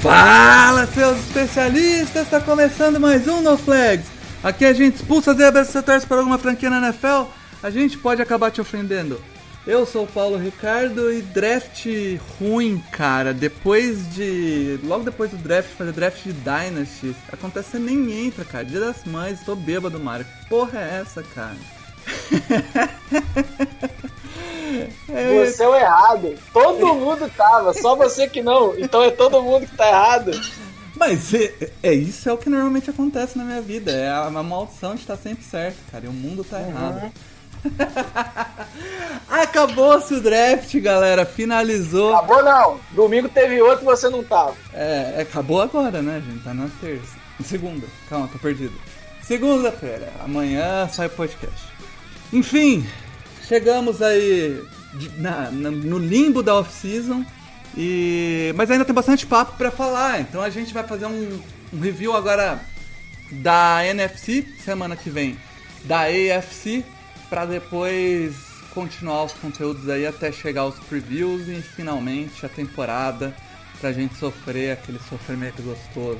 Fala, seus especialistas! Está começando mais um No Flags. Aqui a gente expulsa zebras se você torce para alguma franquia na NFL. A gente pode acabar te ofendendo. Eu sou o Paulo Ricardo e draft ruim, cara. Depois de. Logo depois do draft, fazer draft de Dynasty, acontece você nem entra, cara. Dia das mães, tô bêbado, Mário. Que porra é essa, cara? Você é o errado. Todo mundo tava, só você que não. Então é todo mundo que tá errado. Mas é, é isso é o que normalmente acontece na minha vida. É a, a maldição de estar sempre certo, cara. E o mundo tá errado. Acabou-se o draft, galera. Finalizou. Acabou não. Domingo teve outro e você não tava. É, acabou agora, né, gente? Tá na terça. Segunda. Calma, tô perdido. Segunda-feira. Amanhã sai o podcast. Enfim, chegamos aí na- na- no limbo da off-season. E... Mas ainda tem bastante papo pra falar. Então a gente vai fazer um, um review agora da NFC semana que vem, da AFC, pra depois continuar os conteúdos aí até chegar aos previews e finalmente a temporada pra gente sofrer aquele sofrimento gostoso.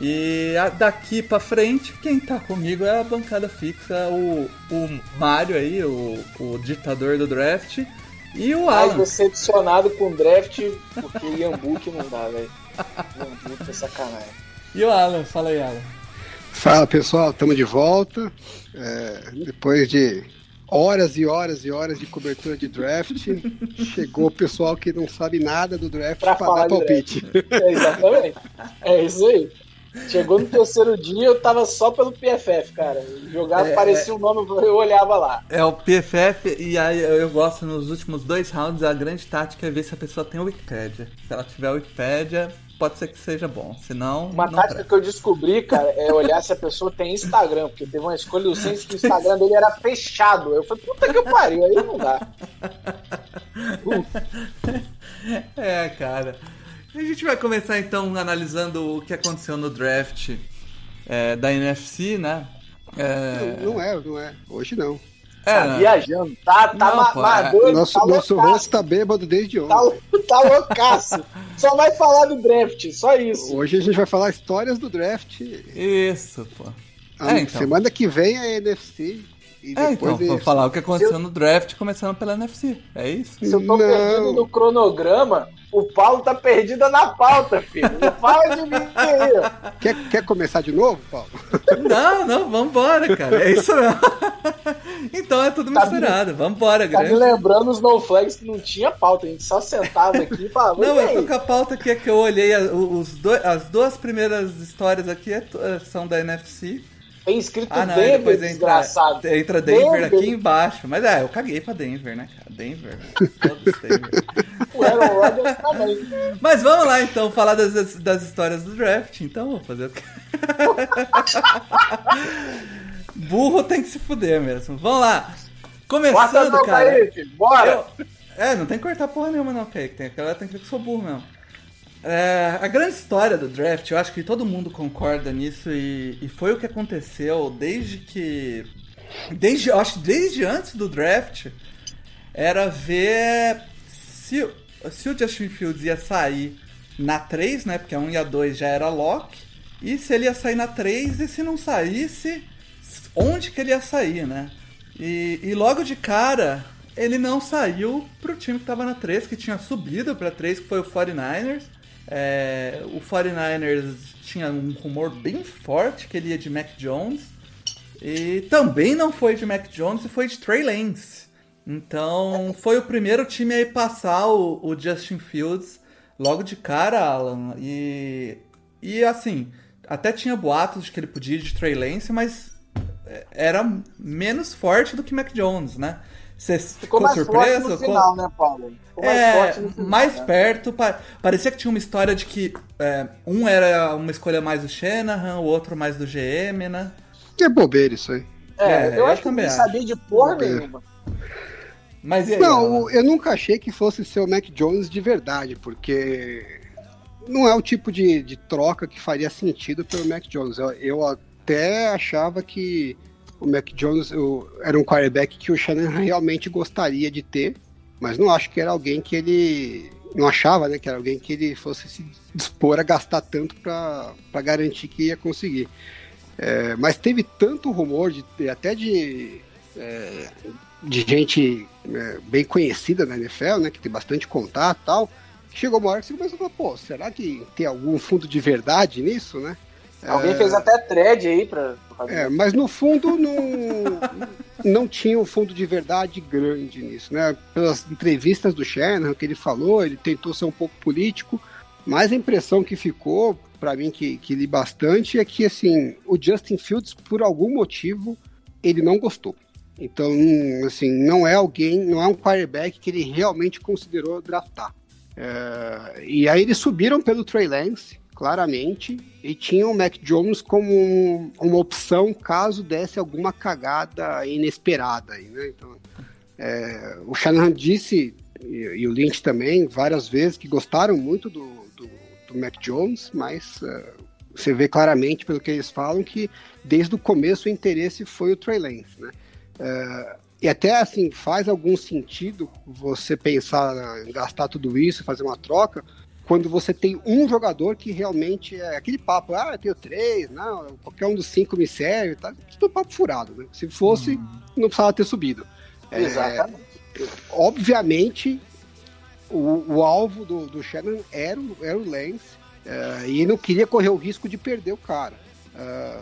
E a- daqui pra frente, quem tá comigo é a bancada fixa, o, o Mário aí, o, o ditador do draft, e o Mais Alan. decepcionado com o draft, porque Iambuque não dá, velho. Iambuque é sacanagem. E o Alan, fala aí, Alan. Fala pessoal, estamos de volta. É, depois de horas e horas e horas de cobertura de draft, chegou o pessoal que não sabe nada do draft Pra para falar dar palpite. É, exatamente. É isso aí. Chegou no terceiro dia, eu tava só pelo PFF, cara. Jogava, É, parecia um nome, eu olhava lá. É o PFF, e aí eu gosto nos últimos dois rounds, a grande tática é ver se a pessoa tem Wikipédia. Se ela tiver Wikipédia, pode ser que seja bom, senão. Uma tática presta. que eu descobri, cara, é olhar se a pessoa tem Instagram, porque teve uma escolha do Saints que o Instagram dele era fechado. Eu falei, puta que pariu, aí não dá. É, cara. A gente vai começar então analisando o que aconteceu no draft é, da NFC, né? É, Não, não é, não é. Hoje não. é, Tá né? viajando, tá, tá Não, ma- pô, ma- é. doido, Nosso, tá nosso rosto tá bêbado desde tá, ontem. tá loucaço. Só vai falar do draft, só isso. Hoje a gente vai falar histórias do draft. Isso, pô. A É, então. Semana que vem é NFC. E É, depois então, vou falar o que aconteceu no draft, começando pela NFC. É isso? Se eu tô Não. perdido no cronograma, o Paulo tá perdido na pauta, filho. Não fala de mim aí. Quer, quer começar de novo, Paulo? Não, não, vambora, cara. É isso mesmo. então é tudo Tá misturado. Vambora, Tá me grande. lembrando os no flags que não tinha pauta, a gente só sentava aqui e falava. Não, "E eu tô aí?" com a pauta aqui é que eu olhei os dois, as duas primeiras histórias aqui é é- são da NFC. Tem escrito Ah, não, Denver, entra, desgraçado. entra Denver, Denver. aqui embaixo. Mas é, eu caguei pra Denver, né, cara? Denver. Todos Denver. O Aaron Rodgers também. Mas vamos lá então, falar das, das histórias do draft. Então, vou fazer? Burro tem que se fuder mesmo. Vamos lá. Começando, cara. aí. Bora. eu- É, não tem que cortar porra nenhuma, não, Kaique. Tem aquela tem que ver que eu sou burro mesmo. É, a grande história do draft, eu acho que todo mundo concorda nisso e, e foi o que aconteceu desde que. Desde, acho que desde antes do draft era ver se, se o Justin Fields ia sair na 3, né? Porque a 1 e a 2 já era lock. E se ele ia sair na 3 e se não saísse, onde que ele ia sair, né? E, e logo de cara, ele não saiu pro time que tava na 3, que tinha subido pra 3, que foi o 49ers. É, o 49ers tinha um rumor bem forte que ele ia de Mac Jones. E também não foi de Mac Jones e foi de Trey Lance. Então foi o primeiro time a ir passar o, o Justin Fields logo de cara, Alan. E, e assim, até tinha boatos de que ele podia ir de Trey Lance, mas é, era menos forte do que Mac Jones, né? Você ficou, ficou surpreso? no final, né, Paulo? Ficou mais é, forte no final, mais né? perto. Parecia que tinha uma história de que é, um era uma escolha mais do Shanahan, o outro mais do GM, né? É bobeira isso aí. É, é eu, acho que não sabia de porra nenhuma. Mas aí, não, eu nunca achei que fosse ser o Mac Jones de verdade, porque não é o tipo de, de troca que faria sentido pelo Mac Jones. Eu, eu até achava que o Mac Jones era um quarterback que o Shannon realmente gostaria de ter, mas não acho que era alguém que ele não achava, né, que era alguém que ele fosse se dispor a gastar tanto para garantir que ia conseguir. É, mas teve tanto rumor de até de é, de gente é, bem conhecida na NFL, né, que tem bastante contato tal, chegou uma hora que você começou a falar, pô, será que tem algum fundo de verdade nisso, né? Alguém é... fez até thread aí pra. É, mas no fundo não, não tinha um fundo de verdade grande nisso, né? Pelas entrevistas do Shannon, que ele falou, ele tentou ser um pouco político, mas a impressão que ficou, para mim, que, que li bastante, é que assim, o Justin Fields, por algum motivo, ele não gostou. Então, assim, não é alguém, não é um quarterback que ele realmente considerou draftar. É, e aí eles subiram pelo Trey Lance, claramente, e tinham o Mac Jones como um, uma opção caso desse alguma cagada inesperada. Aí, né? então, é, o Shanahan disse, e, e, o Lynch também, várias vezes, que gostaram muito do, do, do Mac Jones, mas uh, você vê claramente, pelo que eles falam, que desde o começo o interesse foi o Trey Lance. Né? Uh, e até assim, faz algum sentido você pensar em gastar tudo isso, fazer uma troca, quando você tem um jogador que realmente é aquele papo, ah, eu tenho três, não, qualquer um dos cinco me serve, tá? Tudo papo furado, né? Se fosse, uhum. não precisava ter subido. É, Exatamente. É, obviamente, o, o, alvo do, do Shannon era, era o Lance, é, e ele não queria correr o risco de perder o cara. É,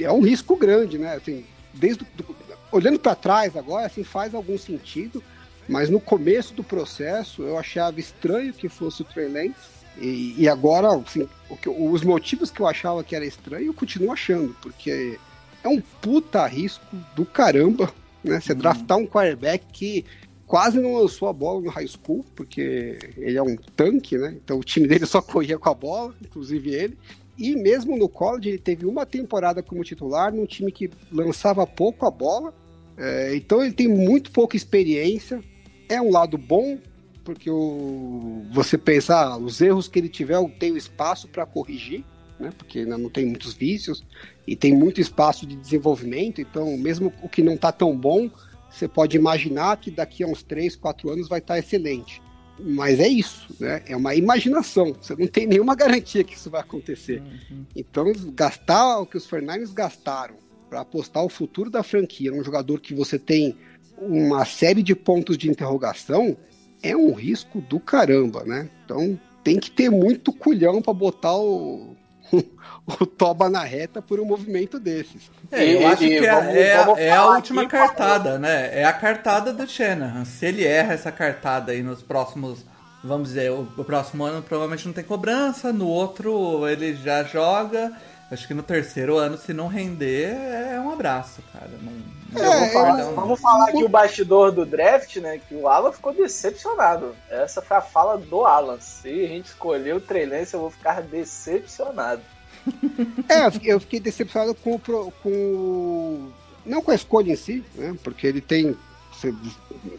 é um risco grande, né? Assim, desde do, olhando para trás agora, assim, faz algum sentido, mas no começo do processo eu achava estranho que fosse o Trey Lance. E, e agora, assim, que, os motivos que eu achava que era estranho, eu continuo achando, porque é um puta risco do caramba, né? Você uhum. draftar um quarterback que quase não lançou a bola no high school, porque ele é um tanque, né? Então o time dele só corria com a bola, inclusive ele. E mesmo no college, ele teve uma temporada como titular num time que lançava pouco a bola. É, então ele tem muito pouca experiência é um lado bom, porque o, você pensa, ah, os erros que ele tiver, eu tenho espaço para corrigir, né? Porque ainda não tem muitos vícios e tem muito espaço de desenvolvimento, então mesmo o que não está tão bom, você pode imaginar que daqui a uns 3, 4 anos vai estar tá excelente. Mas é isso, né? É uma imaginação. Você não tem nenhuma garantia que isso vai acontecer. Uhum. Então, gastar o que os Fernandes gastaram para apostar o futuro da franquia num jogador que você tem uma série de pontos de interrogação, é um risco do caramba, né? Então tem que ter muito culhão para botar o, o Toba na reta por um movimento desses. É, eu e, acho que é, vamos, é, vamos é a última cartada, né? É a cartada do Shanahan. Se ele erra essa cartada aí nos próximos, vamos dizer, o, o próximo ano provavelmente não tem cobrança, no outro ele já joga Acho que no terceiro ano, se não render, é um abraço, cara. Não, não é, falar, vamos falar aqui o bastidor do draft, né? Que o Alan ficou decepcionado. Essa foi a fala do Alan. Se a gente escolher o Trelance, eu vou ficar decepcionado. é, eu fiquei decepcionado com o. Com, não com a escolha em si, né? Porque ele tem.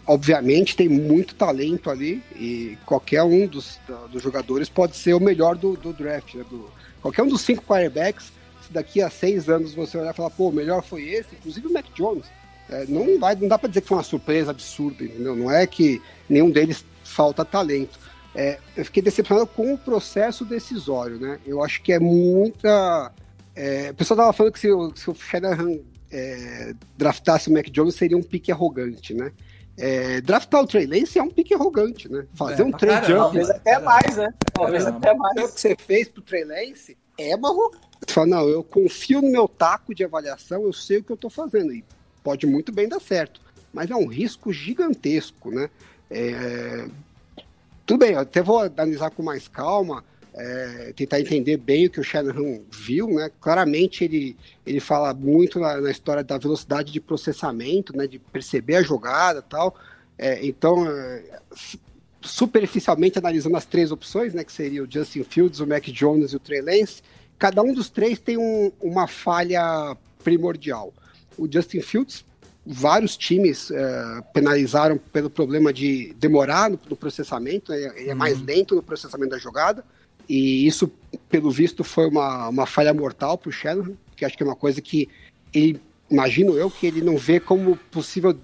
Obviamente tem muito talento ali e qualquer um dos, dos jogadores pode ser o melhor do, do draft, né? Do, Qualquer um dos cinco quarterbacks, se daqui a seis anos você olhar e falar, pô, o melhor foi esse, inclusive o Mac Jones, é, não, vai, não dá para dizer que foi uma surpresa absurda, entendeu? Não é que nenhum deles falta talento. É, eu fiquei decepcionado com o processo decisório, né? Eu acho que é muita. É, o pessoal tava falando que se, se o Shanahan é, draftasse o Mac Jones seria um pique arrogante, né? É, draftar o Trey Lance é um pique arrogante, né? Fazer é, um trade jump. Talvez até mais, né? Talvez até mais. O que você fez pro Trey Lance é uma arrogância. Você fala, não, eu confio no meu taco de avaliação, eu sei o que eu tô fazendo. E pode muito bem dar certo. Mas é um risco gigantesco, né? É... Tudo bem, eu até vou analisar com mais calma. É, tentar entender bem o que o Shanahan viu, né? Claramente ele, ele fala muito na, na história da velocidade de processamento, né? De perceber a jogada tal. É, então, é, superficialmente analisando as três opções, né? Que seria o Justin Fields, o Mac Jones e o Trey Lance, cada um dos três tem um, uma falha primordial. O Justin Fields, vários times é, penalizaram pelo problema de demorar no, no processamento, né? ele é mais uhum. lento no processamento da jogada. E isso, pelo visto, foi uma, uma falha mortal para o Shanahan, que acho que é uma coisa que ele, imagino eu, que ele não vê como possível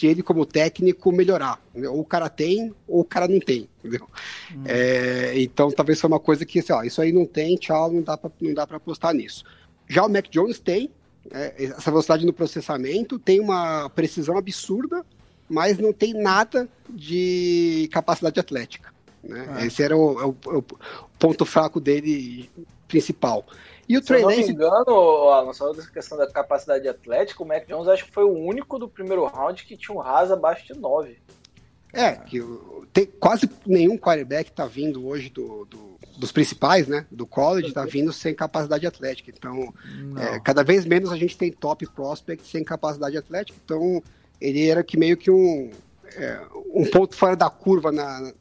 de ele como técnico melhorar. Ou o cara tem, ou o cara não tem, entendeu? Hum. É, então talvez foi uma coisa que, assim, ó, isso aí não tem, tchau, não dá para não dá para apostar nisso. Já o Mac Jones tem é, essa velocidade no processamento, tem uma precisão absurda, mas não tem nada de capacidade atlética. Né? É. Esse era o, é o, é o, ponto fraco dele principal. E o Se eu não me engano, Alan, só dessa questão da capacidade atlética, o Mac Jones acho que foi o único do primeiro round que tinha um RAS abaixo de 9. É, que tem, quase nenhum quarterback está vindo hoje do, do, dos principais, né? Do college, está vindo sem capacidade atlética. Então, é, cada vez menos a gente tem top prospect sem capacidade atlética. Então, ele era que meio que um, é, um ponto fora da curva na,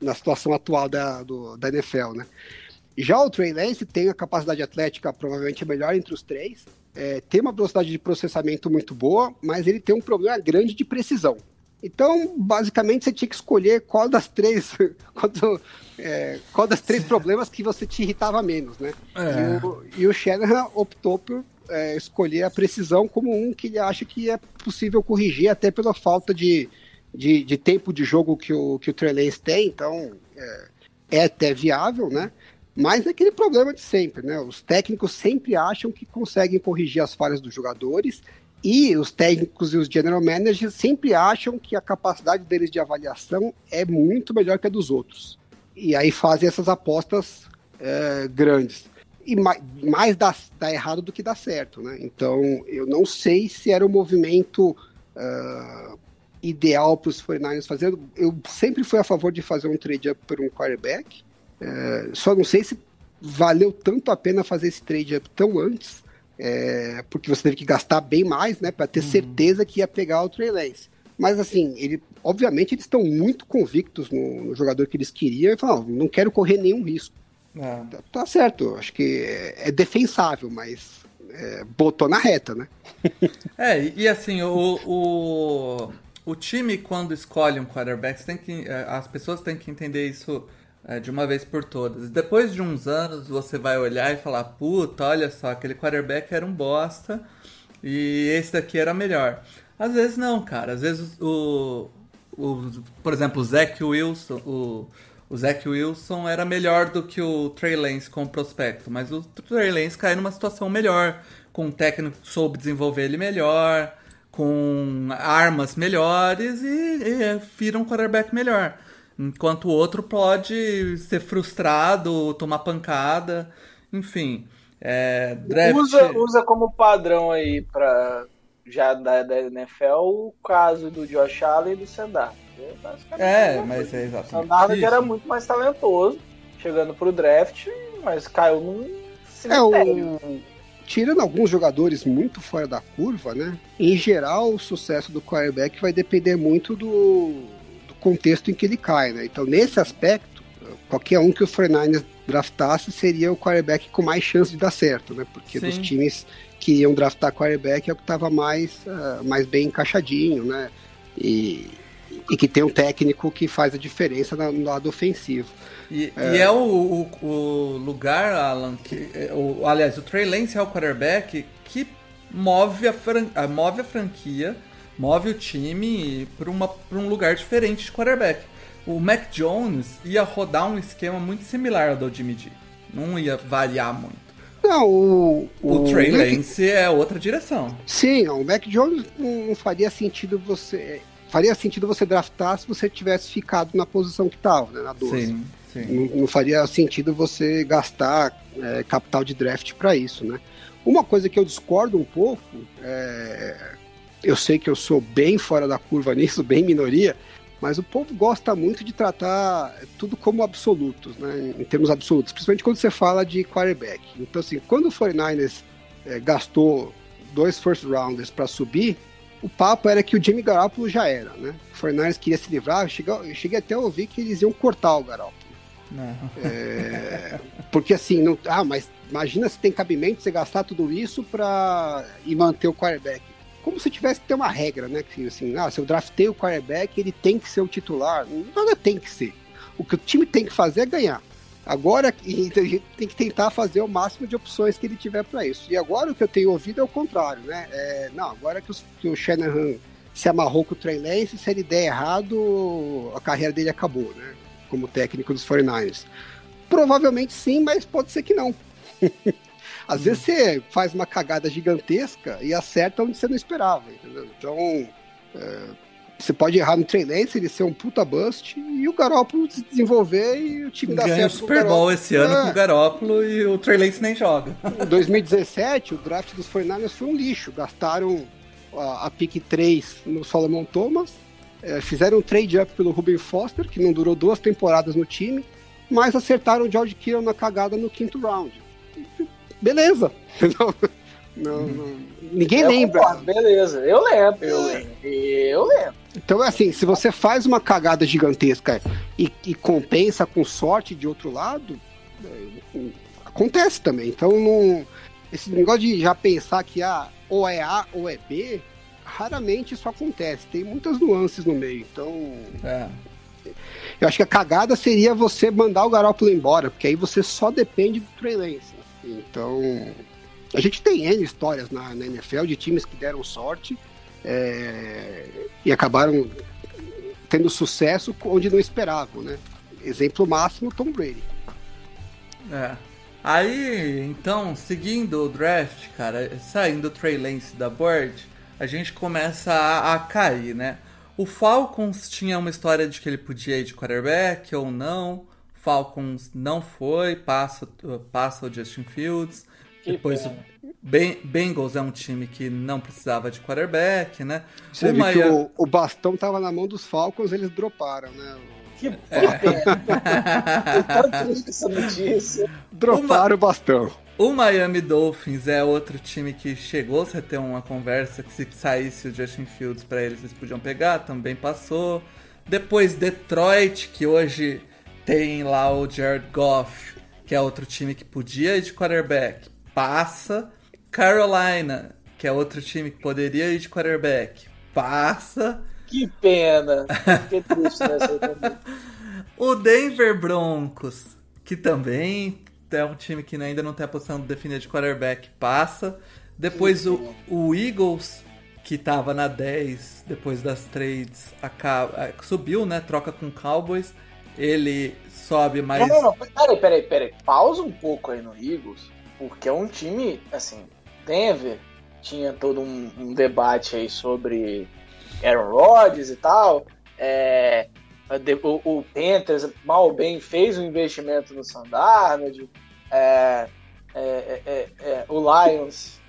na situação atual da, do, da NFL, né? Já o Trey Lance tem a capacidade atlética provavelmente melhor entre os três, é, tem uma velocidade de processamento muito boa, mas ele tem um problema grande de precisão. Então, basicamente, você tinha que escolher qual das três, qual, do, é, qual das três problemas que você te irritava menos, né? É. E, o, e o Shanahan optou por é, escolher a precisão como um que ele acha que é possível corrigir, até pela falta de, de, de tempo de jogo que o, que o Trey Lance tem, então é, é até viável, né? Mas é aquele problema de sempre, né? Os técnicos sempre acham que conseguem corrigir as falhas dos jogadores e os técnicos e os general managers sempre acham que a capacidade deles de avaliação é muito melhor que a dos outros. E aí fazem essas apostas é, grandes. E mais, mais dá, dá, errado do que dá certo, né? Então, eu não sei se era o movimento uh, ideal para os 49ers fazer. Eu sempre fui a favor de fazer um trade up por um quarterback. É, só não sei se valeu tanto a pena fazer esse trade up tão antes, é, porque você teve que gastar bem mais, né, para ter uhum. certeza que ia pegar o Trey Lance. Mas assim, ele, obviamente eles estão muito convictos no, no, jogador que eles queriam e falam, não quero correr nenhum risco. É. Tá, tá, certo, acho que é, é defensável, mas é, botou na reta, né? é, e assim, o, o, o time, quando escolhe um quarterback, tem que, é, as pessoas têm que entender isso é, de uma vez por todas. Depois de uns anos, você vai olhar e falar: puta, olha só, aquele quarterback era um bosta e esse daqui era melhor. Às vezes não, cara. Às vezes o. o por exemplo, o Zach Wilson. O, o Zach Wilson era melhor do que o Trey Lance com o prospecto, mas o Trey Lance caiu numa situação melhor, com um técnico que soube desenvolver ele melhor, com armas melhores e, e vira um quarterback melhor. Enquanto o outro pode ser frustrado, tomar pancada, enfim. É, draft... usa, usa como padrão aí para já da, da NFL o caso do Josh Allen e do Sandar. É, mas é exatamente. Sandar que era muito mais talentoso, chegando pro draft, mas caiu num cemitério. É, o tirando alguns jogadores muito fora da curva, né? Em geral, o sucesso do quarterback vai depender muito do, do contexto em que ele cai, né? Então, nesse aspecto, qualquer um que o 49ers draftasse seria o quarterback com mais chance de dar certo, né? Porque Sim. dos times que iam draftar quarterback é o que estava mais, uh, mais bem encaixadinho, né? E, e que tem um técnico que faz a diferença no lado ofensivo. E é, e é o, o, o, lugar, Alan, que, é, o, aliás, o Trey Lance é o quarterback que move a, fran, move a franquia, move o time para um lugar diferente de quarterback. O Mac Jones ia rodar um esquema muito similar ao do Jimmy G. Não ia variar muito. Não, o, o, o Trey Lance é outra direção. Sim, o Mac Jones não faria sentido você faria sentido você draftar se você tivesse ficado na posição que estava, né, na 12. Sim. Não, não, faria sentido você gastar é, capital de draft para isso, né? Uma coisa que eu discordo um pouco, é, eu sei que eu sou bem fora da curva nisso, bem minoria, mas o povo gosta muito de tratar tudo como absolutos, né, em termos absolutos, principalmente quando você fala de quarterback. Então, assim, quando o 49ers é, gastou dois first rounders para subir, o papo era que o Jimmy Garoppolo já era, né? O 49ers queria se livrar, eu cheguei, eu cheguei até a ouvir que eles iam cortar o Garoppolo. É, porque assim, não, ah, mas imagina se tem cabimento você gastar tudo isso para e manter o quarterback como se tivesse que ter uma regra, né? Que assim, ah, se eu draftei o quarterback, ele tem que ser o titular. Nada tem que ser. O que o time tem que fazer é ganhar. Agora a gente tem que tentar fazer o máximo de opções que ele tiver para isso. E agora o que eu tenho ouvido é o contrário, né? É, não, agora que, os, que, o Shanahan se amarrou com o Trey Lance, se ele der errado, a carreira dele acabou, né? Como técnico dos 49ers. Provavelmente sim, mas pode ser que não. Às vezes você faz uma cagada gigantesca e acerta onde você não esperava, entendeu? Então, é, você pode errar no Trey Lance, ele ser um puta bust e o Garópolo se desenvolver e o time dá Ganha certo. o Super Bowl esse ano é. com o Garópolo e o Trey Lance nem joga. Em 2017, o draft dos 49ers foi um lixo. Gastaram a, a pick 3 no Solomon Thomas, é, fizeram um trade up pelo Ruben Foster, que não durou duas temporadas no time, mas acertaram o George Kittle na cagada no quinto round beleza. Não, não, ninguém eu lembra. Concordo, beleza, eu lembro, eu lembro. Eu lembro. Então, é assim, se você faz uma cagada gigantesca e, e compensa com sorte de outro lado, é, acontece também. Então, não, esse negócio de já pensar que ah, ou é A ou é B, raramente isso acontece. Tem muitas nuances no meio. Então, é. eu acho que a cagada seria você mandar o Garoppolo embora, porque aí você só depende do Trey Lance. Então, a gente tem N histórias na, na NFL de times que deram sorte é, e acabaram tendo sucesso onde não esperavam, né? Exemplo máximo, Tom Brady. É. Aí, então, seguindo o draft, cara, saindo o Trey Lance da board, a gente começa a, a, cair, né? O Falcons tinha uma história de que ele podia ir de quarterback ou não. Falcons não foi, passa, passa o Justin Fields. Que Depois o Bengals é um time que não precisava de quarterback, né? Você o viu Miami... que o, o, bastão tava na mão dos Falcons, eles droparam, né? Que é. triste essa notícia. Droparam o bastão. O Miami Dolphins é outro time que chegou a ter uma conversa que se saísse o Justin Fields para eles, eles podiam pegar, também passou. Depois Detroit, que hoje tem lá o Jared Goff, que é outro time que podia ir de quarterback, passa. Carolina, que é outro time que poderia ir de quarterback, passa. Que pena. que triste nessa O Denver Broncos, que também é um time que ainda não tem a posição definida de quarterback, passa. Depois o, o Eagles, que estava na 10 depois das trades, acaba, subiu, né? Troca com Cowboys ele sobe mais. Não, não, não. Peraí, peraí, peraí. Pausa um pouco aí no Eagles, porque é um time, assim, Denver tinha todo um, um debate aí sobre Aaron Rodgers e tal. É, o, o Panthers, mal ou bem, fez um investimento no Sandarnold. É, é, é, é, o Lions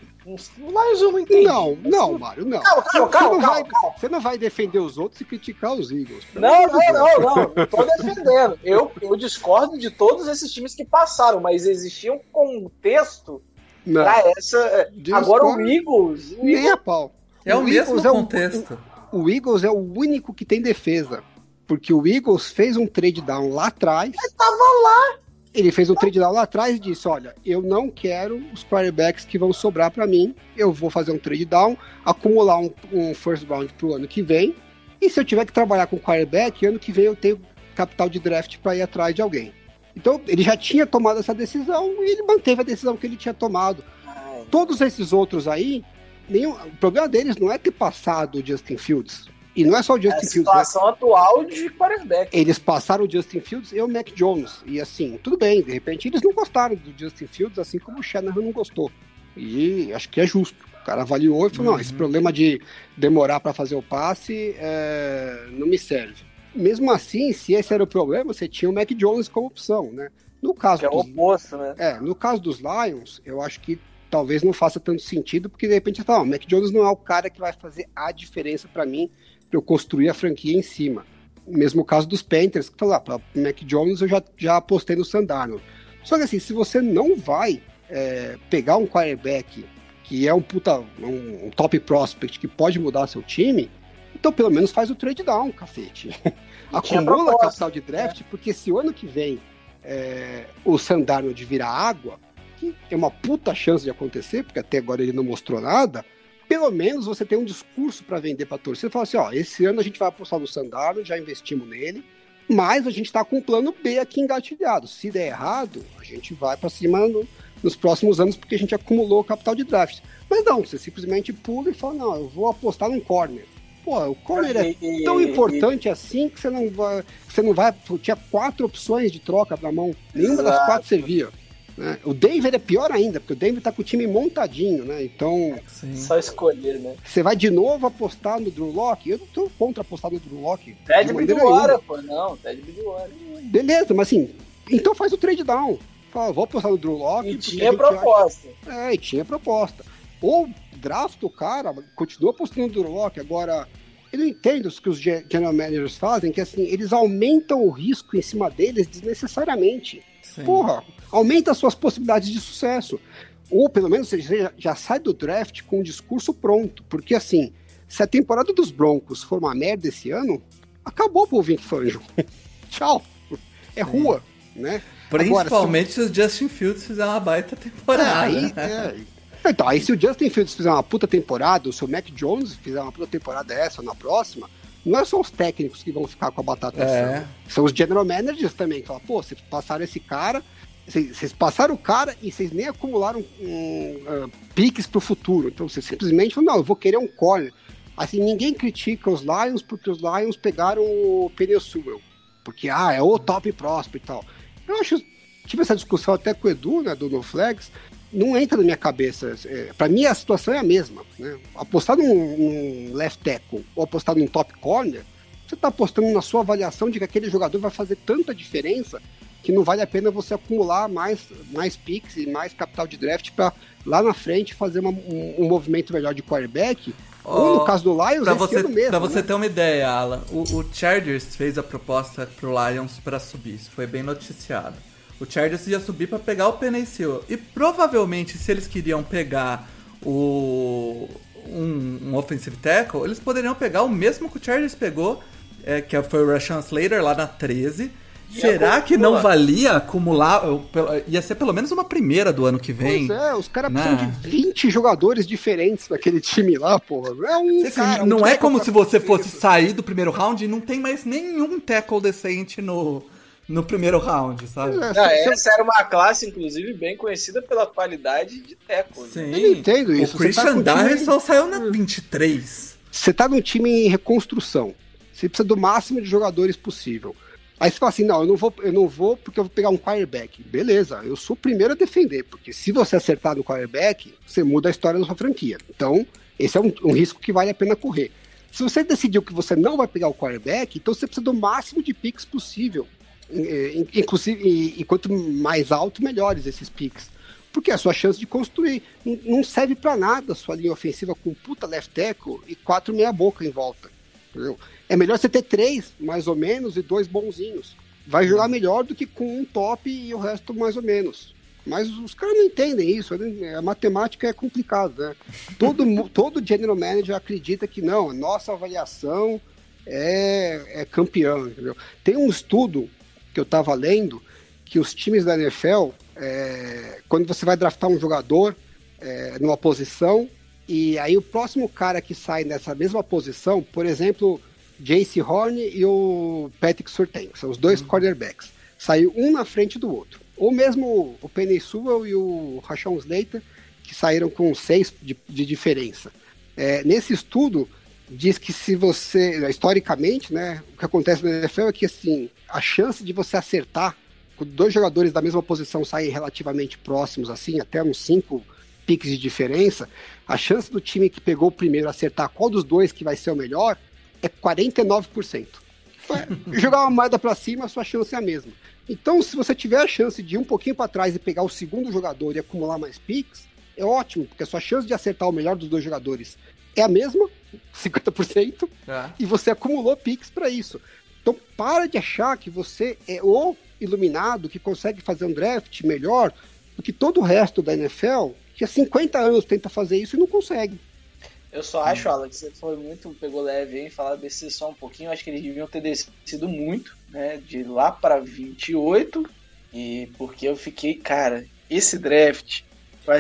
mais eu não entendi. Não, não, Mário, não. Calma, calma, calma. Você não, calma, vai, calma. você não vai defender os outros e criticar os Eagles. Não, não, não, não. Não tô defendendo. Eu, eu discordo de todos esses times que passaram, mas existia um contexto não. pra essa. Discord, Agora o Eagles. O nem a pau. É o, o mesmo é contexto. O, o Eagles é o único que tem defesa. Porque o Eagles fez um trade down lá atrás. Mas tava lá ele fez um trade down lá atrás e disse: Olha, eu não quero os quarterbacks que vão sobrar para mim. Eu vou fazer um trade down, acumular um, um first round pro ano que vem. E se eu tiver que trabalhar com quarterback, ano que vem eu tenho capital de draft para ir atrás de alguém. Então, ele já tinha tomado essa decisão e ele manteve a decisão que ele tinha tomado. Todos esses outros aí, nenhum, o problema deles não é ter passado o Justin Fields. E não é só o Justin é a Fields. A né? situação né? atual de quarterback. Eles passaram o Justin Fields e o Mac Jones. E assim, tudo bem, de repente eles não gostaram do Justin Fields, assim como o Shanahan não gostou. E acho que é justo. O cara avaliou e falou: uhum. não, esse uhum. problema de demorar para fazer o passe é, não me serve. Mesmo assim, se esse era o problema, você tinha o Mac Jones como opção, né? No caso que é o dos, oposto, né? É, no caso dos Lions, eu acho que talvez não faça tanto sentido, porque de repente você fala, o Mac Jones não é o cara que vai fazer a diferença para mim eu construir a franquia em cima. Mesmo caso dos Panthers, que tá lá, para Mac Jones eu já, já apostei no Sandarno. Só que assim, se você não vai é, pegar um quarterback que é um puta, um, um, top prospect que pode mudar seu time, então pelo menos faz o trade down, cacete. Acumula a capital de draft, é. porque se o ano que vem é, o Sandarno de virar água, que é uma puta chance de acontecer, porque até agora ele não mostrou nada, pelo menos você tem um discurso para vender para a torcida. Fala assim, ó, esse ano a gente vai apostar no Sandarno, já investimos nele, mas a gente está com um plano B aqui engatilhado. Se der errado, a gente vai para cima no, nos próximos anos porque a gente acumulou capital de draft. Mas não, você simplesmente pula e fala, não, eu vou apostar num corner. Pô, o corner é tão importante assim que você não vai. Você não vai. Tinha quatro opções de troca na mão. Nenhuma das quatro servia. Né? O Denver é pior ainda, porque o Denver tá com o time montadinho, né? Então. Sim. Só escolher, né? Você vai de novo apostar no Drew Locke? Eu não tô contra apostar no Drew Locke. Ted Bridgewater, pô, não, Ted Bridgewater. Beleza, mas assim, então faz o trade down. Fala, vou apostar no Drew Locke. E tinha proposta. Acha... É, e tinha proposta. Ou draft o cara, continua apostando no Drew Locke. Agora, eu não entendo o que os general managers fazem, que assim, eles aumentam o risco em cima deles desnecessariamente. Sim. Porra, aumenta as suas possibilidades de sucesso. Ou pelo menos você já, já sai do draft com o discurso pronto. Porque assim, se a temporada dos Broncos for uma merda esse ano, acabou pro Vink Fangio. Tchau. É rua, né? Principalmente Agora, se... se o Justin Fields fizer uma baita temporada. Aí, é, então, aí se o Justin Fields fizer uma puta temporada, ou se o Mac Jones fizer uma puta temporada essa ou na próxima, não é são os técnicos que vão ficar com a batata é. São os general managers também, que falam, pô, vocês passaram esse cara, vocês passaram o cara e vocês nem acumularam um, uh, piques pro futuro. Então você simplesmente falam, não, eu vou querer um corner. Assim, ninguém critica os Lions porque os Lions pegaram o Sewell. Porque, ah, é o top prospect e tal. Eu acho, tive essa discussão até com o Edu, né, do No Flags, não entra na minha cabeça. É, para mim, a situação é a mesma. Né? Apostar num, num, left tackle ou apostar num top corner, você está apostando na sua avaliação de que aquele jogador vai fazer tanta diferença que não vale a pena você acumular mais, mais picks e mais capital de draft para lá na frente fazer uma, um, um, movimento melhor de quarterback. Oh, ou no caso do Lions, pra você, mesmo. Pra você né? ter uma ideia, Alan, o, o Chargers fez a proposta pro Lions para subir. Isso foi bem noticiado. O Chargers ia subir para pegar o Penny E provavelmente, se eles queriam pegar o um, um offensive tackle, eles poderiam pegar o mesmo que o Chargers pegou, é, que foi o Rashan Slater lá na 13 Será que não valia acumular? Ia ser pelo menos uma primeira do ano que vem. Pois é, os caras né? precisam de 20 jogadores diferentes naquele time lá, porra. É um cara, não um é como se você fosse sair do primeiro round e não tem mais nenhum tackle decente no, no primeiro round, sabe? É, não, essa era uma classe, inclusive, bem conhecida pela qualidade de tackle. Né? Sim, eu entendo isso. O Christian tá Darrison time... saiu na 23. Você tá num time em reconstrução. Você precisa do máximo de jogadores possível. Aí você fala assim, não, eu não vou, eu não vou porque eu vou pegar um quarterback. Beleza, eu sou o primeiro a defender, porque se você acertar no quarterback, você muda a história da sua franquia. Então, esse é um, um risco que vale a pena correr. Se você decidiu que você não vai pegar o quarterback, então você precisa do máximo de picks possível. Inclusive, e, e quanto mais alto, melhores esses picks. Porque é a sua chance de construir. Não serve para nada a sua linha ofensiva com puta left tackle e quatro meia boca em volta. Entendeu? É melhor você ter três, mais ou menos, e dois bonzinhos. Vai jogar melhor do que com um top e o resto mais ou menos. Mas os caras não entendem isso, a matemática é complicada, né? Todo, todo general manager acredita que não, nossa avaliação é, é campeão, entendeu? Tem um estudo que eu estava lendo que os times da NFL, é, quando você vai draftar um jogador é, numa posição, e aí o próximo cara que sai nessa mesma posição, por exemplo, Jace Horn e o Patrick Surtain, são os dois uhum. quarterbacks. Saiu um na frente do outro. Ou mesmo o Penny Sewell e o Rashawn Slater, que saíram com seis de, de diferença. É, nesse estudo, diz que se você, historicamente, né, o que acontece na NFL é que assim, a chance de você acertar, quando dois jogadores da mesma posição saem relativamente próximos, assim, até uns cinco piques de diferença, a chance do time que pegou o primeiro acertar qual dos dois que vai ser o melhor é 49%. Jogar uma moeda para cima, a sua chance é a mesma. Então, se você tiver a chance de ir um pouquinho para trás e pegar o segundo jogador e acumular mais picks, é ótimo, porque a sua chance de acertar o melhor dos dois jogadores é a mesma, 50%, é. e você acumulou picks para isso. Então para de achar que você é o iluminado que consegue fazer um draft melhor do que todo o resto da NFL, que há 50 anos tenta fazer isso e não consegue. Eu só acho, Alex, que você foi muito, pegou leve em falar desse só um pouquinho. Eu acho que eles deviam ter descido muito, né? De lá para 28. E porque eu fiquei, cara, esse draft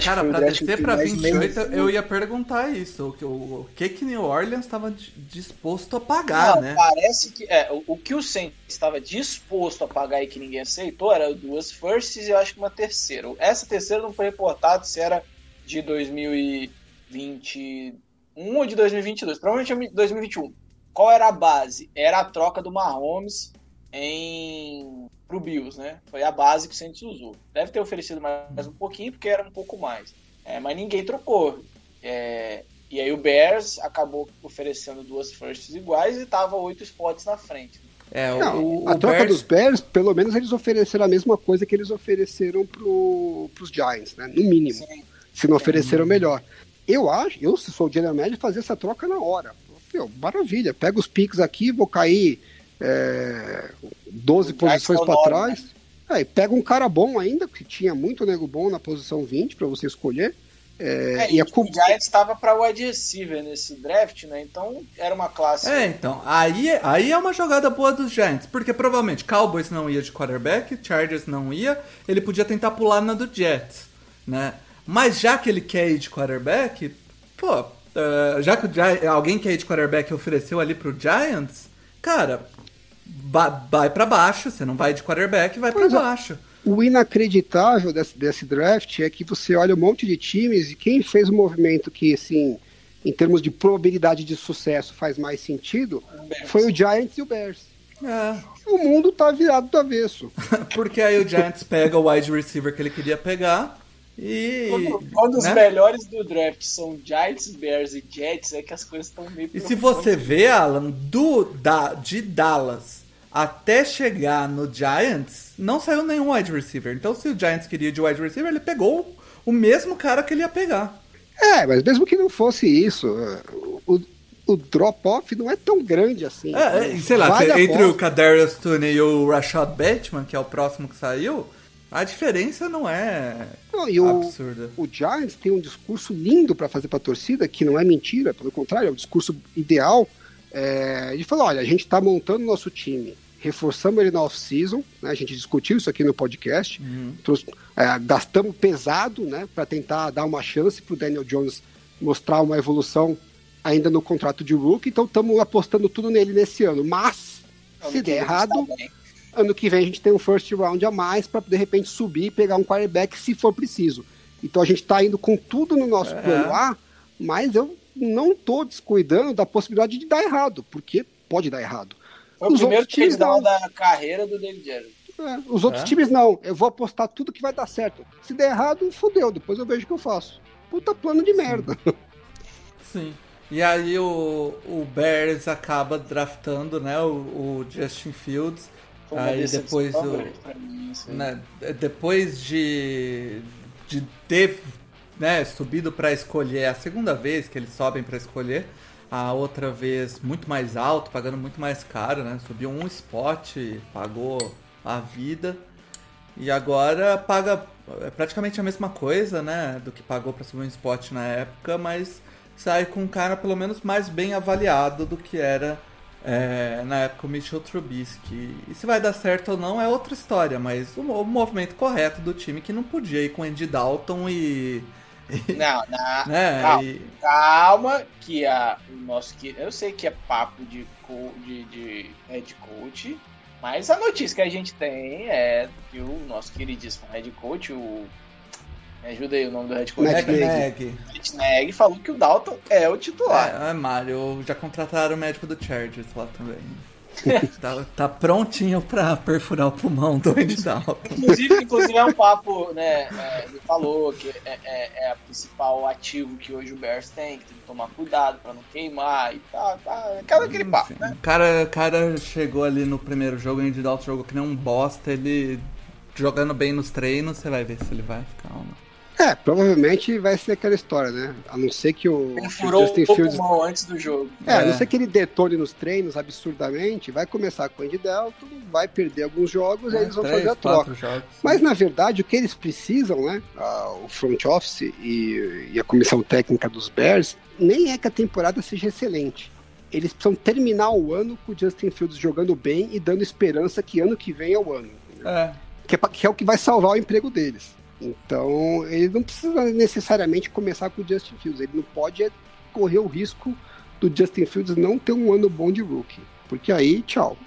Cara, pra descer pra 28, eu ia perguntar isso. O, o, o que que New Orleans estava disposto a pagar, não, né? Parece que. É, o, o que o Saints estava disposto a pagar e que ninguém aceitou era duas firsts e eu acho que uma terceira. Essa terceira não foi reportado se era de 2021 ou de 2022. Provavelmente 2021. Qual era a base? Era a troca do Mahomes em pro Bills, né? Foi a base que o Saints usou. Deve ter oferecido mais um pouquinho, porque era um pouco mais. É, mas ninguém trocou. É, e aí o Bears acabou oferecendo duas firsts iguais e tava oito spots na frente. É, o, Não, o, a o troca Bears... dos Bears, pelo menos eles ofereceram a mesma coisa que eles ofereceram pro, pros Giants, né? No mínimo. Sim. Se não ofereceram melhor. Eu acho, eu se sou o general manager, fazer essa troca na hora. Meu, maravilha, pega os picks aqui, vou cair é, 12 posições para trás. Né? É, pega um cara bom ainda, que tinha muito nego bom na posição 20 para você escolher. É, é, e a o Giants estava para o wide receiver nesse draft, né? Então era uma classe. É, então. Aí, aí é uma jogada boa dos Giants, porque provavelmente Cowboys não ia de quarterback, Chargers não ia, ele podia tentar pular na do Jets, né? Mas já que ele quer ir de quarterback, pô, uh, já que alguém quer ir de quarterback ofereceu ali pro Giants, cara, vai para baixo, você não vai de quarterback, vai para é. baixo. O inacreditável desse, desse draft é que você olha um monte de times e quem fez o movimento que, assim, em termos de probabilidade de sucesso faz mais sentido foi o Giants e o Bears. É. O mundo tá virado do avesso. Porque aí o Giants pega o wide receiver que ele queria pegar e. Quando, quando né? os melhores do draft são Giants, Bears e Jets, é que as coisas estão meio. E se você vê, Alan, do, da, de Dallas até chegar no Giants, não saiu nenhum wide receiver. Então, se o Giants queria de wide receiver, ele pegou o mesmo cara que ele ia pegar. É, mas mesmo que não fosse isso, o, o drop-off não é tão grande assim. É, é sei lá, vale entre o Kadarius Tooney e o Rashad Bateman, que é o próximo que saiu, a diferença não é não, e absurda. O, o Giants tem um discurso lindo para fazer para a torcida, que não é mentira, pelo contrário, é o discurso ideal. É, ele falou: olha, a gente está montando nosso time reforçamos ele na off-season, né? a gente discutiu isso aqui no podcast, uhum. é, gastamos pesado né, para tentar dar uma chance para o Daniel Jones mostrar uma evolução ainda no contrato de rookie, então estamos apostando tudo nele nesse ano. Mas, ano se der errado, ano que vem a gente tem um first round a mais para de repente subir e pegar um quarterback se for preciso. Então a gente está indo com tudo no nosso é. plano A, mas eu não estou descuidando da possibilidade de dar errado, porque pode dar errado. Foi os o primeiro times não. da carreira do David Jerry. É, os outros é? times não. Eu vou apostar tudo que vai dar certo. Se der errado, fodeu. Depois eu vejo o que eu faço. Puta plano de merda. Sim. E aí o, o Bears acaba draftando, né, o, o Justin Fields. Aí depois o, né, depois de, de ter né, subido para escolher, a segunda vez que eles sobem para escolher, a outra vez muito mais alto, pagando muito mais caro, né? Subiu um spot, pagou a vida. E agora paga é praticamente a mesma coisa, né? Do que pagou para subir um spot na época, mas sai com um cara pelo menos mais bem avaliado do que era é, na época o Mitchell Trubisky. E se vai dar certo ou não é outra história, mas o, o movimento correto do time que não podia ir com Andy Dalton e não, não. Né? Calma, e... calma, que a, o nosso eu sei que é papo de, de, de head coach, mas a notícia que a gente tem é que o nosso queridíssimo head coach, o me ajuda aí o nome do head coach. Matt Nagy. Matt Nagy falou que o Dalton é o titular. É, é Mário, já contrataram o médico do Chargers lá também. tá, tá, prontinho pra perfurar o pulmão do Dalton. Inclusive, inclusive é um papo, né? É, ele falou que é, é, é, a principal ativo que hoje o Bears tem, que tem que tomar cuidado pra não queimar e tal. Tá, aquela, aquele papo, né? O cara, cara chegou ali no primeiro jogo, o Andy Dalton jogou que nem um bosta, ele jogando bem nos treinos, você vai ver se ele vai ficar ou não. É, provavelmente vai ser aquela história, né? A não ser que o, Ele furou Justin o Fields. pulmão antes do jogo. É, a É. não ser que ele detone nos treinos absurdamente, vai começar com o Andy Dalton, vai perder alguns jogos e aí eles vão É, Três, fazer a troca. jogos. Mas na verdade o que eles precisam, né? a- o front office e, e a comissão técnica dos Bears, nem é que a temporada seja excelente. Eles precisam terminar o ano com o Justin Fields jogando bem e dando esperança que ano que vem é o ano. É. Que é, que é o que vai salvar o emprego deles. Então, ele não precisa necessariamente começar com o Justin Fields. Ele não pode correr o risco do Justin Fields não ter um ano bom de rookie. Porque aí, tchau.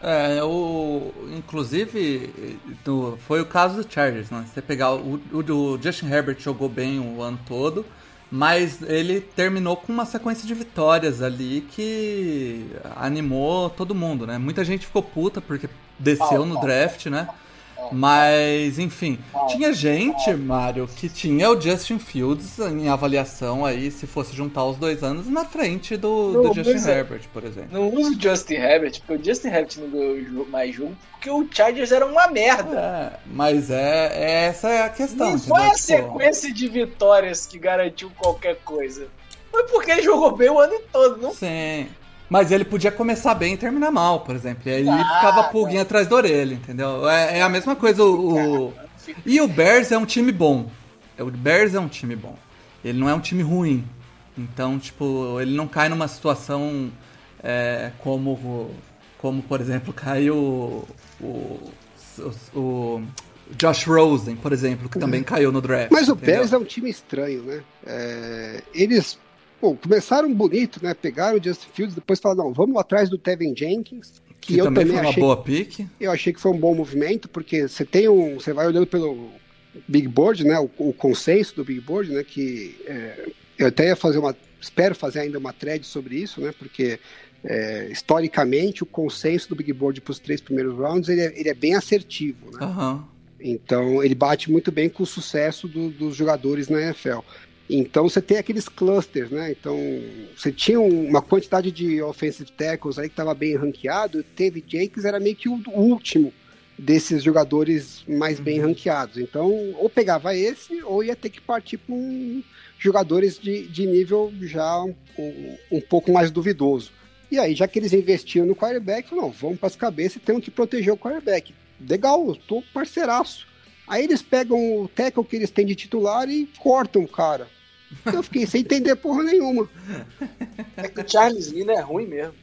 É, o, inclusive, do- foi o caso do Chargers, né? Você pegar o, o do Justin Herbert jogou bem o ano todo, mas ele terminou com uma sequência de vitórias ali que animou todo mundo, né? Muita gente ficou puta porque desceu no draft, né? Mas, enfim, tinha gente, Mário, que tinha o Justin Fields em avaliação aí, se fosse juntar os dois anos, na frente do, Não, do Justin é- Herbert, por exemplo. Não usa o Justin Herbert, porque o Justin Herbert não ganhou mais jogo, porque o Chargers era uma merda. É, mas é, é- essa é a questão. Não foi a sequência de vitórias que garantiu qualquer coisa. Foi porque ele jogou bem o ano todo, não Sim. Mas ele podia começar bem e terminar mal, por exemplo. E aí Ah, ficava a pulguinha atrás da orelha, entendeu? É, é a mesma coisa o, o- E o Bears é um time bom. O Bears é um time bom. Ele não é um time ruim. Então, tipo, ele não cai numa situação é, como, como, por exemplo, caiu o, o, o Josh Rosen, por exemplo, que também caiu no draft. Mas o entendeu? Bears é um time estranho, né? É, eles pô, começaram bonito, né? Pegaram o Justin Fields, depois falaram, não, vamos atrás do Tevin Jenkins. Que, Que eu também também, foi uma achei, boa pique. eu achei que foi um bom movimento, porque você tem um. Você vai olhando pelo Big Board, né? O, o consenso do Big Board, né? Que é, eu até ia fazer uma. Espero fazer ainda uma thread sobre isso, né? Porque é, historicamente o consenso do Big Board para os três primeiros rounds ele é, ele é bem assertivo, né? Aham. Então ele bate muito bem com o sucesso do- dos jogadores na NFL. Então você tem aqueles clusters, né? Então você tinha um- uma quantidade de offensive tackles aí que estava bem ranqueado. Teve Jakes era meio que o último desses jogadores mais bem ranqueados. Então ou pegava esse ou ia ter que partir com jogadores de, de nível já um, um- um pouco mais duvidoso. E aí, já que eles investiam no quarterback, não, vamos para as cabeças e temos que proteger o quarterback. Legal, eu tô parceiraço. Aí eles pegam o tackle que eles têm de titular e cortam o cara. Eu fiquei sem entender porra nenhuma. É que o Charles Lino é ruim mesmo.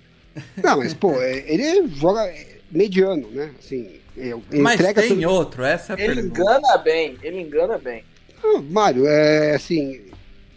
Não, mas, pô, é- ele joga é, mediano, né? Assim, é, ele Mas entrega tem tudo- outro, essa é a Ele pergunta. engana bem, ele engana bem. Ah, Mário, é assim,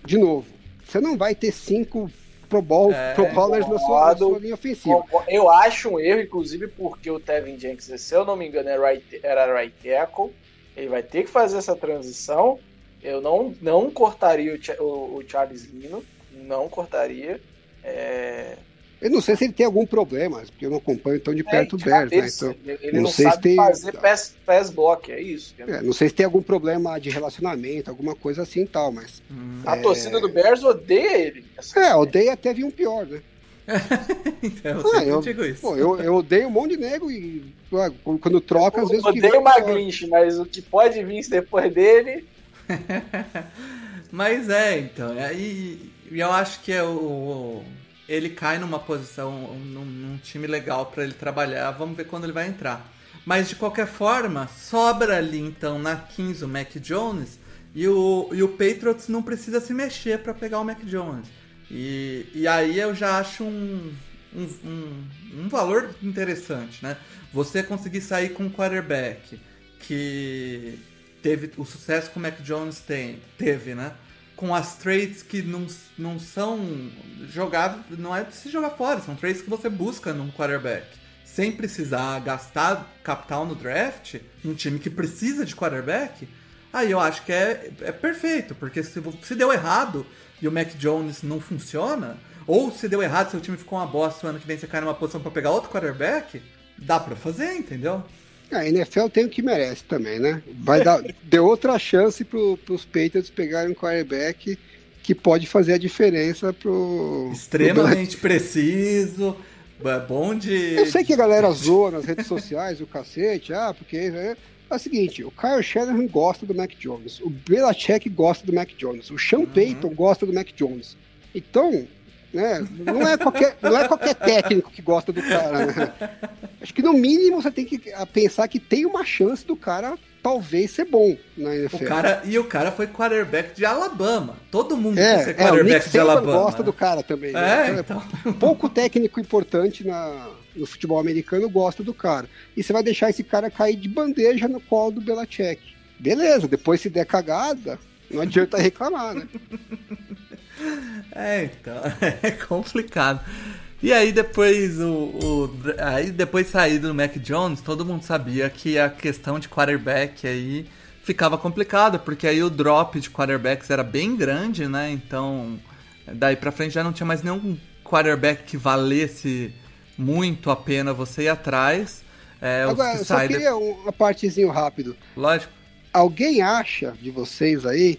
de novo, você não vai ter cinco Pro, Bowl, É, pro Bowlers na sua, na sua linha ofensiva. Eu acho um erro, inclusive, porque o Tevin Jenkins, se eu não me engano, era right, era right tackle. Ele vai ter que fazer essa transição. Eu não, não cortaria o, o- o Charles Lino. Não cortaria. É, Eu não sei se ele tem algum problema, porque eu não acompanho tão de perto o Bears, né? Então, ele não não, sei se sabe tem- fazer pass, pass block, é isso. é, não sei se tem algum problema de relacionamento, alguma coisa assim e tal, mas. Hum, A torcida do Bears odeia ele. assim. É, odeio até vir um pior, né? então, eu Ah, eu- digo isso. Pô, eu, eu odeio um monte de nego e quando troca, às vezes o que odeio vem o é. Maglinch, mas o que pode vir depois dele. Mas é, então, é, e, e eu acho que é o, o- ele cai numa posição, num, num time legal pra ele trabalhar, vamos ver quando ele vai entrar. Mas de qualquer forma, sobra ali então na 15 o Mac Jones e o, e o Patriots não precisa se mexer pra pegar o Mac Jones. E, e aí eu já acho um, um, um, um valor interessante, né? Você conseguir sair com um quarterback que teve o sucesso que o Mac Jones tem, teve, né? Com as trades que não, não são jogadas, não é de se jogar fora, são trades que você busca num quarterback. Sem precisar gastar capital no draft, um time que precisa de quarterback, aí eu acho que é, é perfeito, porque se, se deu errado e o Mac Jones não funciona, ou se deu errado, seu time ficou uma bosta, o ano que vem você cai numa posição pra pegar outro quarterback, dá pra fazer, entendeu? A NFL tem o que merece também, né? Vai dar, deu outra chance pro, pros Patriots pegarem um quarterback que pode fazer a diferença pro. extremamente preciso, É bom de. Eu sei que a galera zoa nas redes sociais, o cacete, ah, porque. É, é o seguinte, o Kyle Shanahan gosta do Mac Jones, o Belichick gosta do Mac Jones, o Sean uhum. Payton gosta do Mac Jones. Então, né, não, é qualquer, não é qualquer técnico que gosta do cara. Né? Acho que no mínimo você tem que pensar que tem uma chance do cara talvez ser bom na NFL. O cara, e o cara foi quarterback de Alabama. Todo mundo é, quer ser quarterback é, Nick de Alabama. gosta do cara também. Né? É, então, então. Pouco técnico importante na, no futebol americano gosta do cara. E você vai deixar esse cara cair de bandeja no colo do Belichick. Beleza, depois se der cagada, não adianta reclamar, né? É, então, é complicado. E aí depois o, o, aí depois saído do Mac Jones, todo mundo sabia que a questão de quarterback aí ficava complicada, porque aí o drop de quarterbacks era bem grande, né? Então, daí para frente já não tinha mais nenhum quarterback que valesse muito a pena você ir atrás. É, Agora, eu só queria de... uma partezinho rápido. Lógico. Alguém acha de vocês aí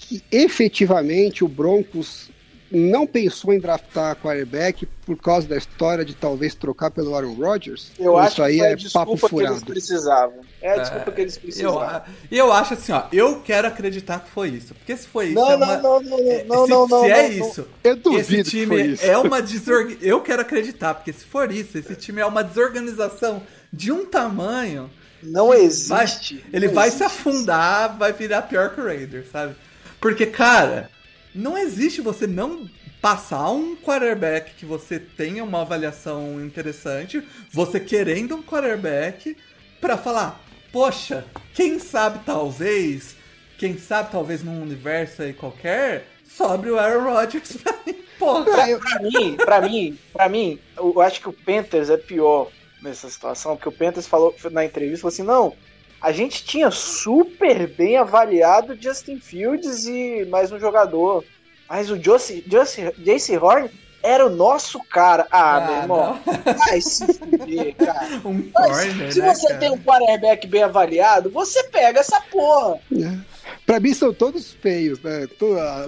que efetivamente o Broncos não pensou em draftar quarterback por causa da história de talvez trocar pelo Aaron Rodgers? Eu acho isso aí que é papo furado. que eles precisavam. É a é, desculpa que eles precisavam. E eu, eu, acho assim, ó, eu quero acreditar que foi isso. Porque se foi isso. Não, é uma, não, não, não, não, se, não, não, Se é não, isso. Eu duvido esse time é uma desorg... Eu quero acreditar, porque se for isso, esse time é uma desorganização de um tamanho. Não existe. Vai, ele não vai existe. se afundar, vai virar pior que o Raiders, sabe? Porque, cara não existe você não passar um quarterback que você tenha uma avaliação interessante, você querendo um quarterback para falar, poxa, quem sabe talvez, quem sabe talvez num universo aí qualquer, sobre o Aaron Rodgers pra mim, porra. Pra, pra mim, pra mim, pra mim, eu acho que o Panthers é pior nessa situação, porque o Panthers falou na entrevista, falou assim, não, a gente tinha super bem avaliado Justin Fields e mais um jogador. Mas o Josie, Josie, Jace Horn era o nosso cara. Ah, ah meu irmão. Vai se fuder, cara. Um corner, se né, você cara? tem um quarterback bem avaliado, você pega essa porra. É. Pra mim são todos feios, né?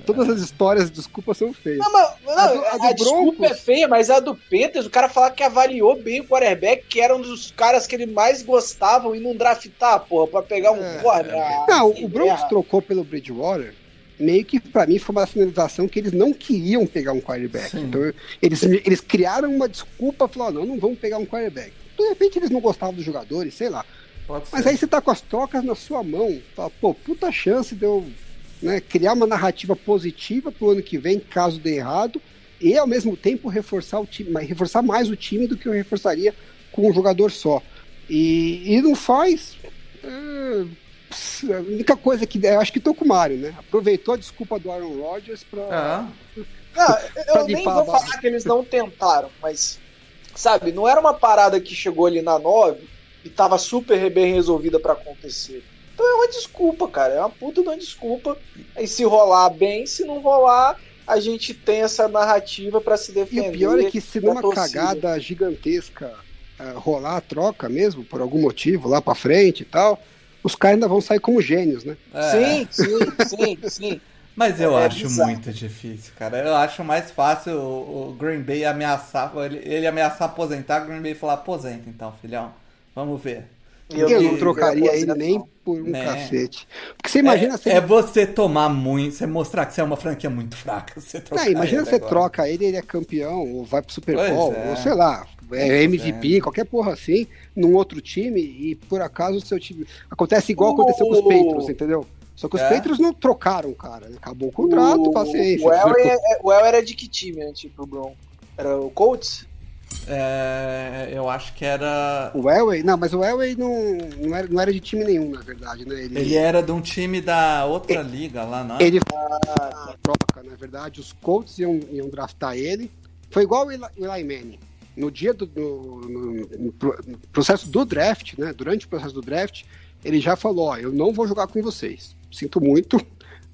Todas as histórias de desculpa são feias. Não, mas, não, a, do, a, do a desculpa é feia, mas a do Peters, o cara falar que avaliou bem o quarterback, que era um dos caras que ele mais gostava e não draftar, porra, pra pegar um é, corner. Ah, não, o Broncos trocou pelo Bridgewater meio que para mim foi uma sinalização que eles não queriam pegar um quarterback. Sim. Então eles, eles criaram uma desculpa, falaram, não, não vamos pegar um quarterback. De repente eles não gostavam dos jogadores, sei lá. Mas aí você tá com as trocas na sua mão, fala, pô, puta chance de eu né, criar uma narrativa positiva pro ano que vem, caso dê errado, e ao mesmo tempo reforçar o time, reforçar mais o time do que eu reforçaria com um jogador só. E, e não faz. É, a única coisa que eu acho que tô com o Mário, né? Aproveitou a desculpa do Aaron Rodgers pra. Ah. Não, eu nem vou falar que eles não tentaram, mas, sabe, não era uma parada que chegou ali na 9 e tava super bem resolvida para acontecer. Então é uma desculpa, cara. É uma puta de uma desculpa. E se rolar bem, se não rolar, a gente tem essa narrativa para se defender. E o pior é que se numa cagada gigantesca uh, rolar a troca mesmo, por algum motivo, lá para frente e tal, os caras ainda vão sair como gênios, né? É. Sim, sim, sim, sim. Mas eu é, acho bizarro. muito difícil, cara. Eu acho mais fácil o, Green Bay ameaçar, ele, ele ameaçar aposentar, o Green Bay falar aposenta então, filhão. Vamos ver. Eu, eu não trocaria ele nem por um né? cacete. Porque você imagina... É, você... é você tomar muito, você mostrar que você é uma franquia muito fraca. Você não, imagina você agora. troca ele, ele é campeão, ou vai pro Super Bowl, é. ou sei lá, é MVP, é. qualquer porra assim, num outro time, e por acaso o seu time. Acontece igual aconteceu com os Patriots, entendeu? Só que os é. Patriots não trocaram, cara. Acabou o contrato, o, paciência. O Elway, é, o Elway era de que time antes pro Bron? Era o Colts? É, eu acho que era. O Elway? Não, mas o Elway não, não, era, não era de time nenhum, na verdade, né? Ele, ele era de um time da outra ele, liga lá, não é? Ele ah, troca, na verdade, os Colts iam, iam draftar ele. Foi igual o Eli, Eli Manning no dia do no, no, no, processo do draft, né? Durante o processo do draft, ele já falou: ó, eu não vou jogar com vocês. Sinto muito,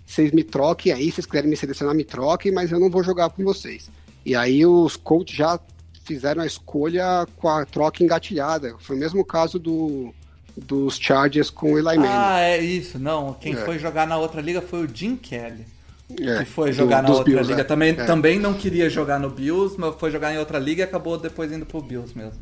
vocês me troquem aí, vocês quiserem me selecionar, me troquem, mas eu não vou jogar com vocês. E aí os Colts já fizeram a escolha com a troca engatilhada. Foi o mesmo caso do, dos Chargers com o Eli Manning. Ah, é isso. Não, quem é. foi jogar na outra liga foi o Jim Kelly. É, que foi jogar do, na outra Bills, liga. é. Também, É. também não queria jogar no Bills, mas foi jogar em outra liga e acabou depois indo pro Bills mesmo.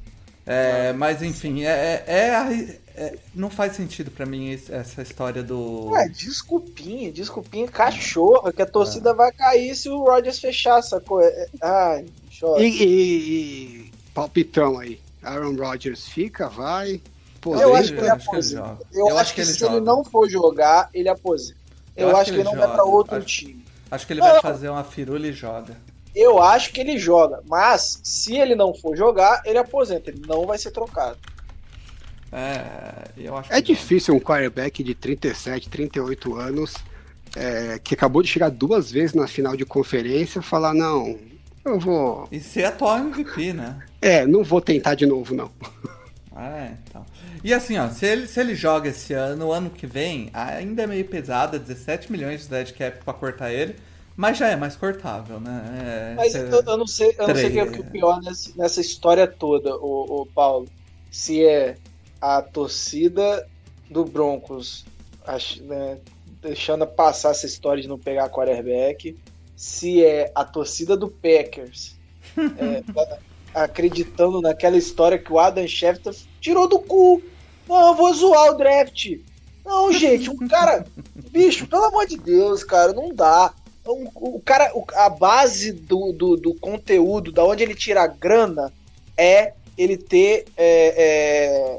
É, mas enfim, é, é- é é- não faz sentido pra mim essa história do. Ué, desculpinha, desculpinha cachorra, que a torcida vai cair se o Rodgers fechar essa coisa. Ai, chora. E, e- e palpitão aí. Aaron Rodgers fica, vai. Pô, Eu acho que ele aposenta. Eu, acho que, ele se joga. ele não for jogar, ele aposenta. Eu, acho, que ele não vai pra joga. outro Acho- time. Acho que ele vai Não. fazer uma firula e joga. Eu acho que ele joga, mas se ele não for jogar, ele aposenta. Ele não vai ser trocado. É, eu acho É que difícil um quarterback de 37, 38 anos, é, que acabou de chegar duas vezes na final de conferência, falar, não, eu vou. não. E ser atual MVP, né? É, não vou tentar de novo, não. É, então. E assim, ó, se ele, se ele joga esse ano, o ano que vem, ainda é meio pesado, é 17 milhões de dead cap pra cortar ele, mas já é mais cortável, né? É, Mas eu, eu não sei, eu não sei o que é o pior nessa, nessa história toda, o, o Paulo. Se é a torcida do Broncos ach- né, deixando passar essa história de não pegar quarterback, se é a torcida do Packers é, acreditando naquela história que o Adam Schefter tirou do cu. Não, eu vou zoar o draft. Não, gente, um cara. Bicho, pelo amor de Deus, cara, não dá. Um- O, cara, a base do, do, do conteúdo, da onde ele tira a grana, é ele ter é,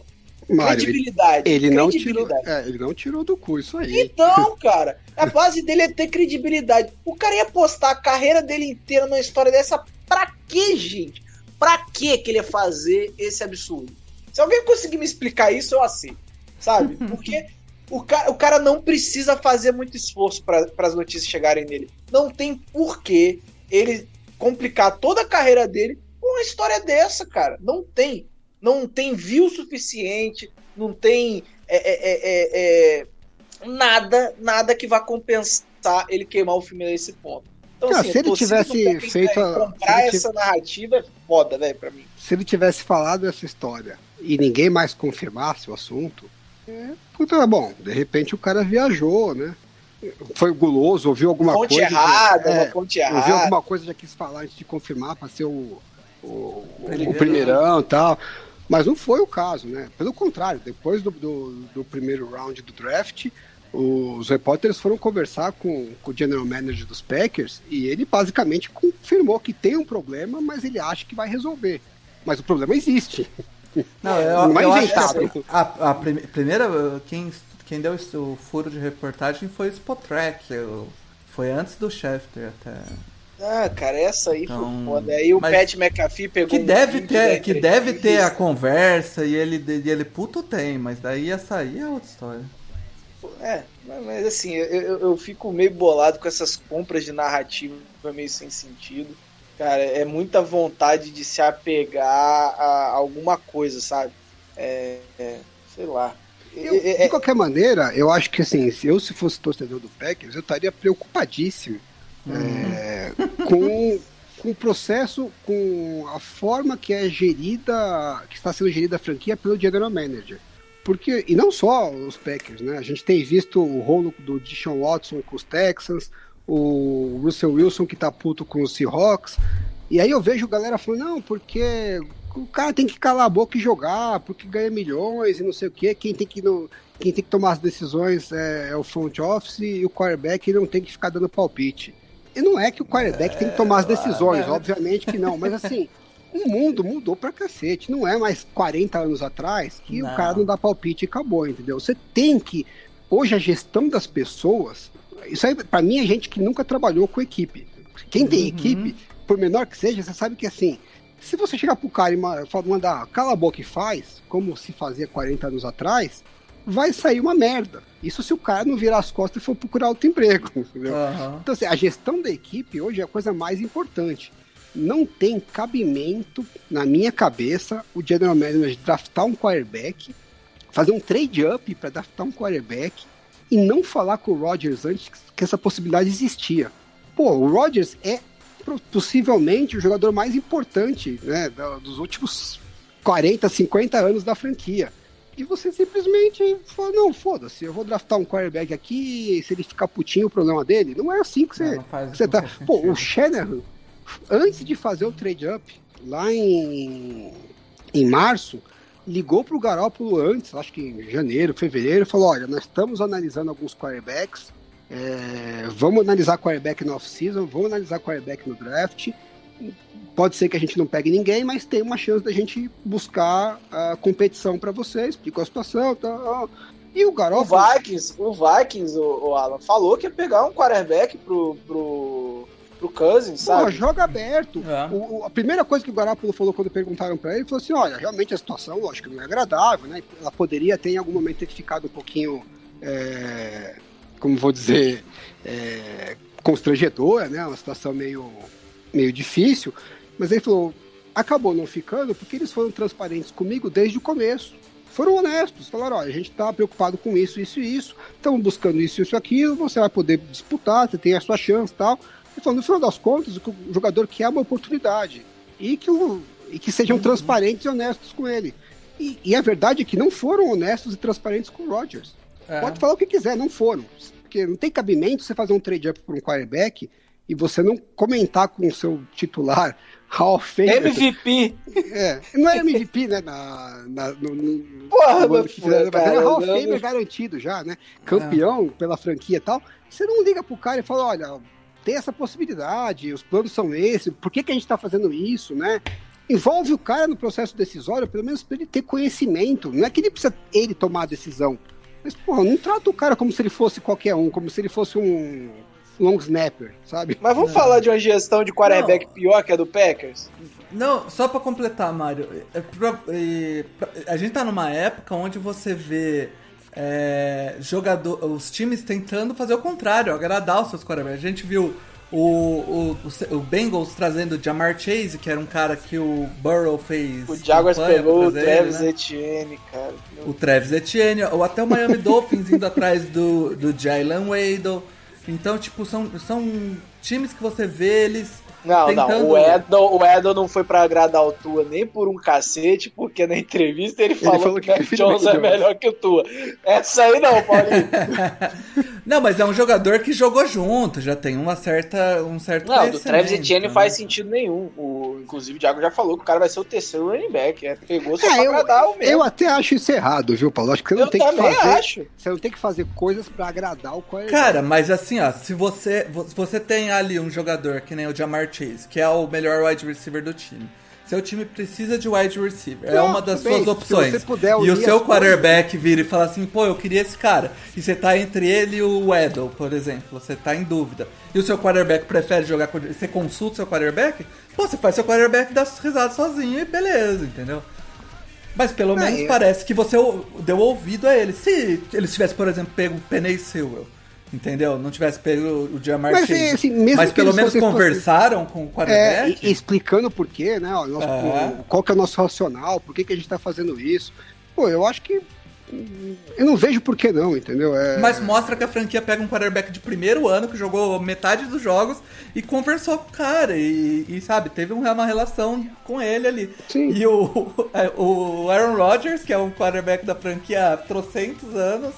é, Mário, ele, credibilidade. ele não tirou, credibilidade. é, ele não tirou do cu isso aí. Então, cara, a base dele é ter credibilidade. O cara ia postar a carreira dele inteira numa história dessa pra quê, gente? Pra quê que ele ia fazer esse absurdo? Se alguém conseguir me explicar isso, eu aceito. Sabe? Porque o cara, o cara não precisa fazer muito esforço para as notícias chegarem nele. Não tem porquê ele complicar toda a carreira dele com uma história dessa, cara. Não tem. Não tem view suficiente, não tem é, é, é, é, é, nada, nada que vá compensar ele queimar o filme nesse ponto. Então, Cara, assim, se ele tivesse feito a- comprar se ele essa narrativa é foda, velho, pra mim. Se ele tivesse falado essa história e ninguém mais confirmasse o assunto, é, puta, bom, de repente o cara viajou, né? Foi guloso, ouviu alguma fonte coisa. errada, é, uma ouviu errada. alguma coisa, já quis falar antes de confirmar para ser o, o, o Primeiro. primeirão e tal. Mas não foi o caso, né? Pelo contrário, depois do, do, do primeiro round do draft, os repórteres foram conversar com, com o general manager dos Packers e ele basicamente confirmou que tem um problema, mas ele acha que vai resolver. Mas o problema existe. Não, eu, Não é eu acho que a, a prime- primeira, quem, quem deu o furo de reportagem foi o Spotrack, foi antes do Schefter até. Ah, cara, essa aí Então, foi foda. Aí o Pat McAfee pegou Que um deve da ter, que deve ter a conversa e ele, e ele puto tem, mas daí essa aí é outra história. É, mas, assim, eu, eu, eu fico meio bolado com essas compras de narrativa meio sem sentido. Cara, é muita vontade de se apegar a alguma coisa, sabe? É, é, sei lá. Eu, É- é- de qualquer maneira, eu acho que assim, se eu se fosse torcedor do Packers, eu estaria preocupadíssimo é, com, com o processo, com a forma que é gerida, que está sendo gerida a franquia pelo general manager. Porque, e não só os Packers, né? A gente tem visto o rolo do Deshaun Watson com os Texans, o Russell Wilson que tá puto com os Seahawks. E aí eu vejo galera falando, não, porque o cara tem que calar a boca e jogar, porque ganha milhões e não sei o quê. Quem tem que, no, quem tem que tomar as decisões é, é o front office e o quarterback não tem que ficar dando palpite. E não é que o quarterback tem que tomar as decisões, é. obviamente que não, mas assim, o mundo mudou pra cacete. Não é mais 40 anos atrás que Não. o cara não dá palpite e acabou, entendeu? Você tem que. Hoje a gestão das pessoas. Isso aí, pra mim, é gente que nunca trabalhou com equipe. Quem tem Uhum. equipe, por menor que seja, você sabe que assim. Se você chegar pro cara e mandar cala a boca e faz, como se fazia 40 anos atrás, vai sair uma merda. Isso se o cara não virar as costas e for procurar outro emprego, entendeu? Aham. Então, assim, a gestão da equipe hoje é a coisa mais importante. Não tem cabimento, na minha cabeça, o general manager draftar um quarterback, fazer um trade-up para draftar um quarterback e não falar com o Rodgers antes que essa possibilidade existia. Pô, o Rodgers é possivelmente o jogador mais importante né, dos últimos 40, 50 anos da franquia. e você simplesmente fala, não, foda-se, eu vou draftar um quarterback aqui, se ele ficar putinho, o problema dele. Não é assim que você, Não, não faz- que você tá. faz Pô, sentido. o Shanahan, antes de fazer o trade-up, lá em, em março, ligou pro Garoppolo antes, acho que em janeiro, fevereiro, falou, olha, nós estamos analisando alguns quarterbacks, é, vamos analisar quarterback no off-season, vamos analisar quarterback no draft, pode ser que a gente não pegue ninguém, mas tem uma chance da gente buscar a competição para você, explicou a situação, tal. E o O Garoppolo... Vikings, o Vikings, o, o Alan, falou que ia pegar um quarterback pro, pro, pro Cousins, Porra, sabe? joga aberto. É. O- o- a primeira coisa que o Garoppolo falou quando perguntaram pra ele, ele falou assim, olha, realmente a situação, lógico, não é agradável, né? Ela poderia ter em algum momento ter ficado um pouquinho, é, como vou dizer, é, constrangedora, né? Uma situação meio, meio difícil. Mas ele falou, acabou não ficando porque eles foram transparentes comigo desde o começo. Foram honestos, falaram, olha, a gente tá preocupado com isso, isso e isso, estamos buscando isso, isso, aquilo, você vai poder disputar, você tem a sua chance e tal. Falou, no final das contas, o jogador quer é uma oportunidade. E que, o, e que sejam transparentes e honestos com ele. E, e a verdade é que não foram honestos e transparentes com o Rodgers. É. Pode falar o que quiser, não foram. Porque não tem cabimento você fazer um trade-up por um quarterback e você não comentar com o seu titular, Hall of Famer. MVP. É, não era MVP, né? Na, na- no, no- Porra, no que fizeram, mas era Hall of Famer garantido já, né? Campeão pela franquia e tal. Você não liga pro cara e fala, olha, tem essa possibilidade, os planos são esses, por que, que a gente tá fazendo isso, né? Envolve o cara no processo decisório, pelo menos para ele ter conhecimento. Não é que ele precisa ele tomar a decisão. Mas, porra, não trata o cara como se ele fosse qualquer um, como se ele fosse um long snapper, sabe? Mas vamos Não. falar de uma gestão de quarterback Não. pior que a do Packers? Não, só pra completar, Mário, é pra- é, pra- a gente tá numa época onde você vê é, jogador, os times tentando fazer o contrário, agradar os seus quarterbacks. A gente viu o, o, o, Bengals trazendo o Jamar Chase, que era um cara que o Burrow fez. O Jaguars pegou o trazer Travis né? Etienne, cara. o Travis Etienne, ou até o Miami Dolphins indo atrás do, do Jalen Waddle. Então, tipo, são, são times que você vê eles Não, tentando... não, o Edel, o Edel não foi pra agradar o Tua nem por um cacete, porque na entrevista ele falou, falou que que o Mac Jones é melhor que o Tua. Essa aí não, Paulinho. Não, mas é um jogador que jogou junto, já tem uma certa, um certo Não, do Travis Etienne né? faz sentido nenhum. O, inclusive, o Thiago já falou que o cara vai ser o terceiro running back. É, pegou só É, pra eu, agradar o mesmo. eu até acho isso errado, viu, Paulo? Acho que você não Eu tem que fazer. acho. Você não tem que fazer coisas pra agradar o quarterback. Cara, mas assim, ó, se você, se você tem ali um jogador que nem o Jamar Chase, que é o melhor wide receiver do time, seu time precisa de wide receiver, é uma das bem, suas se opções. você puder e o seu quarterback vira e fala assim, pô, eu queria esse cara. E você tá entre ele e o Weddle, por exemplo, você tá em dúvida. E o seu quarterback prefere jogar com. Você consulta o seu quarterback? Pô, você faz seu quarterback dar risada sozinho e beleza, entendeu? Mas pelo É, menos eu- parece que você deu ouvido a ele. Se eles tivessem, por exemplo, pego o Penny Sewell, entendeu? Não tivesse pego o Jamar Mas, Chase. assim, mesmo Mas pelo menos conversaram com o É, quarterback. e- explicando por quê, né? ó, nosso- É. o- qual que é o nosso racional, por que, que a gente tá fazendo isso. Pô, eu acho que. Eu não vejo por que não, entendeu? É, Mas mostra que a franquia pega um quarterback de primeiro ano, que jogou metade dos jogos, e conversou com o cara. E, e, sabe, teve um- uma relação com ele ali. Sim. E o, o Aaron Rodgers, que é um quarterback da franquia há trocentos anos,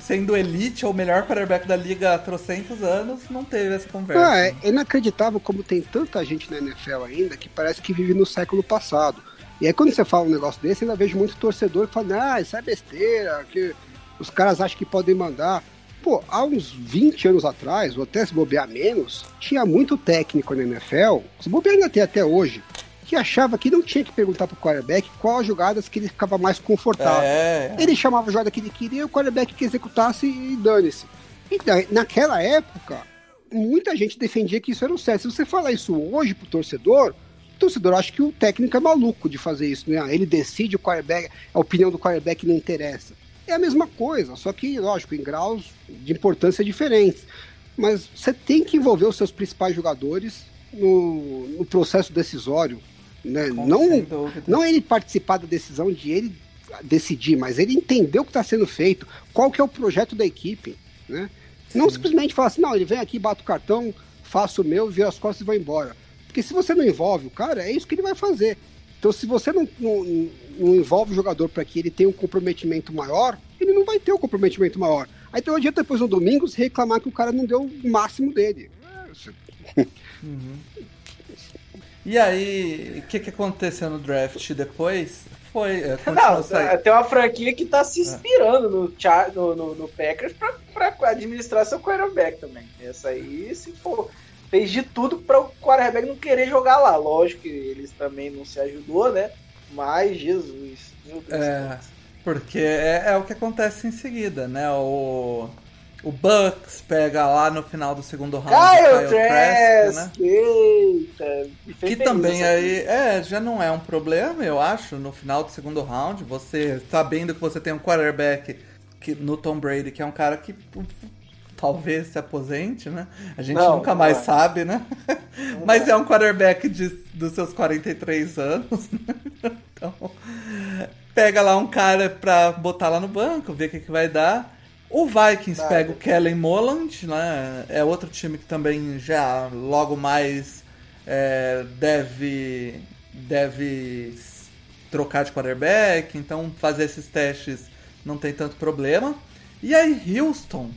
sendo elite ou melhor quarterback da liga há trocentos anos, não teve essa conversa. Ah, é inacreditável como tem tanta gente na NFL ainda que parece que vive no século passado. E aí quando você fala um negócio desse, ainda vejo muito torcedor que fala, ah, isso é besteira, que os caras acham que podem mandar. Pô, há uns 20 anos atrás, ou até se bobear menos, tinha muito técnico na NFL, se bobear ainda tem até hoje, que achava que não tinha que perguntar pro quarterback qual as jogadas que ele ficava mais confortável. É, Ele chamava a jogada que ele queria, o quarterback que executasse e dane-se. Então, naquela época, muita gente defendia que isso era o certo. Se você falar isso hoje pro torcedor, o torcedor acha que o técnico é maluco de fazer isso, né? Ele decide o quarterback, a opinião do quarterback não interessa. É a mesma coisa, só que, lógico, em graus de importância diferentes. Mas você tem que envolver os seus principais jogadores no, no processo decisório. Né? com- Não, não ele participar da decisão de ele decidir, mas ele entender o que está sendo feito, qual que é o projeto da equipe, né? Não simplesmente falar assim, não, ele vem aqui, bate o cartão, faço o meu, vira as costas e vai embora. Porque se você não envolve o cara, é isso que ele vai fazer. Então, se você não, não, não envolve o jogador para que ele tenha um comprometimento maior, ele não vai ter um comprometimento maior. Aí então adianta depois no domingo se reclamar que o cara não deu o máximo dele. Uhum. E aí, o que, que aconteceu no draft depois? Foi. É, não, saindo. tem uma franquia que tá se inspirando no, no, no, no Packers pra, pra administrar seu quarterback também. Essa aí, se for. Fez de tudo para o quarterback não querer jogar lá. Lógico que eles também não se ajudou, né? Mas, Jesus, meu Deus. É, porque é, é o que acontece em seguida, né? O o Bucks pega lá no final do segundo round Kyle, Kyle Trask, né? Eita, que também aí é, já não é um problema, eu acho, no final do segundo round, você sabendo que você tem um quarterback que, no Tom Brady, que é um cara que talvez se aposente, né? A gente não, nunca mais sabe, né? Mas é um quarterback de, dos seus 43 anos. Né? então, pega lá um cara pra botar lá no banco, ver o que, que vai dar. O Vikings Vai. pega o Kellen Moland, né? É outro time que também já logo mais é, deve deve trocar de quarterback, então fazer esses testes não tem tanto problema. E aí Houston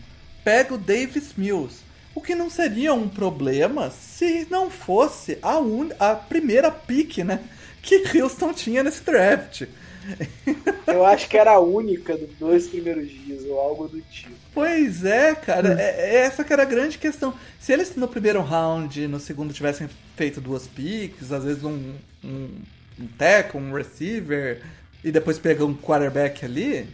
pega o Davis Mills, o que não seria um problema se não fosse a, un... a primeira pick, né, que Houston tinha nesse draft. Eu acho que era a única dos dois primeiros dias, ou algo do tipo. Pois é, cara. Hum. É, essa que era a grande questão. Se eles no primeiro round, no segundo, tivessem feito duas picks, às vezes um, um, um tackle, um receiver, e depois pegar um quarterback ali,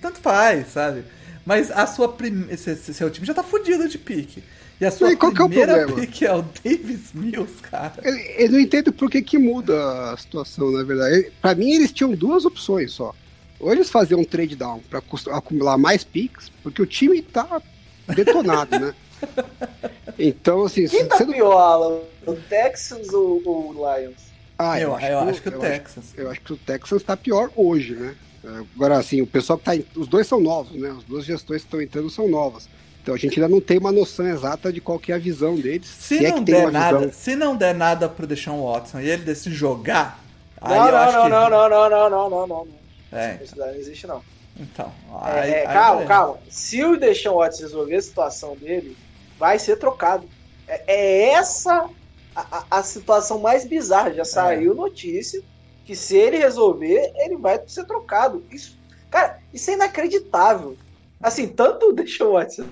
tanto faz, sabe? Mas a sua prim... seu time já tá fudido de pique. E a sua e primeira é pick é o Davis Mills, cara. Eu, eu, não entendo por que, que muda a situação, na verdade. Para mim, eles tinham duas opções só. Ou eles faziam um trade down para acumular mais picks, porque o time tá detonado, né? Então, assim. Quem tá pior, Alan? O Texans ou o Lions? Ah, eu, eu acho, eu acho que o Texans. Acho, eu acho que o Texans tá pior hoje, né? Agora, assim, o pessoal que tá. Os dois são novos, né? As duas gestões que estão entrando são novas. Então a gente ainda não tem uma noção exata de qual que é a visão deles. Se, se é não é der nada, visão... se não der nada pro Deshaun Watson e ele decidir jogar, não, aí não, eu acho não, que... não, não, não, não, não, não, não, não. É. Isso não existe não. Então, aí, é, é, calma, aí... calma. Se o Deshaun Watson resolver a situação dele, vai ser trocado. É, é essa a, a, situação mais bizarra. Já saiu é. notícia que se ele resolver, ele vai ser trocado. Isso, cara, isso é inacreditável. Assim, tanto o Deshaun Watson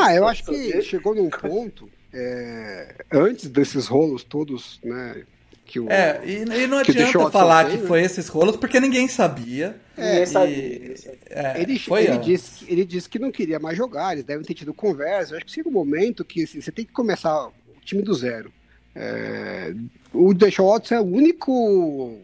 ah, eu acho que chegou num ponto, é, antes desses rolos todos, né? Que o, é, e, e não adianta falar que né? foi esses rolos, porque ninguém sabia. É, ninguém sabia. É, ele, foi ele, disse, ele disse que não queria mais jogar, eles devem ter tido conversa. Eu acho que chega um momento que assim, você tem que começar o time do zero. É, o Deshaun Watson é o único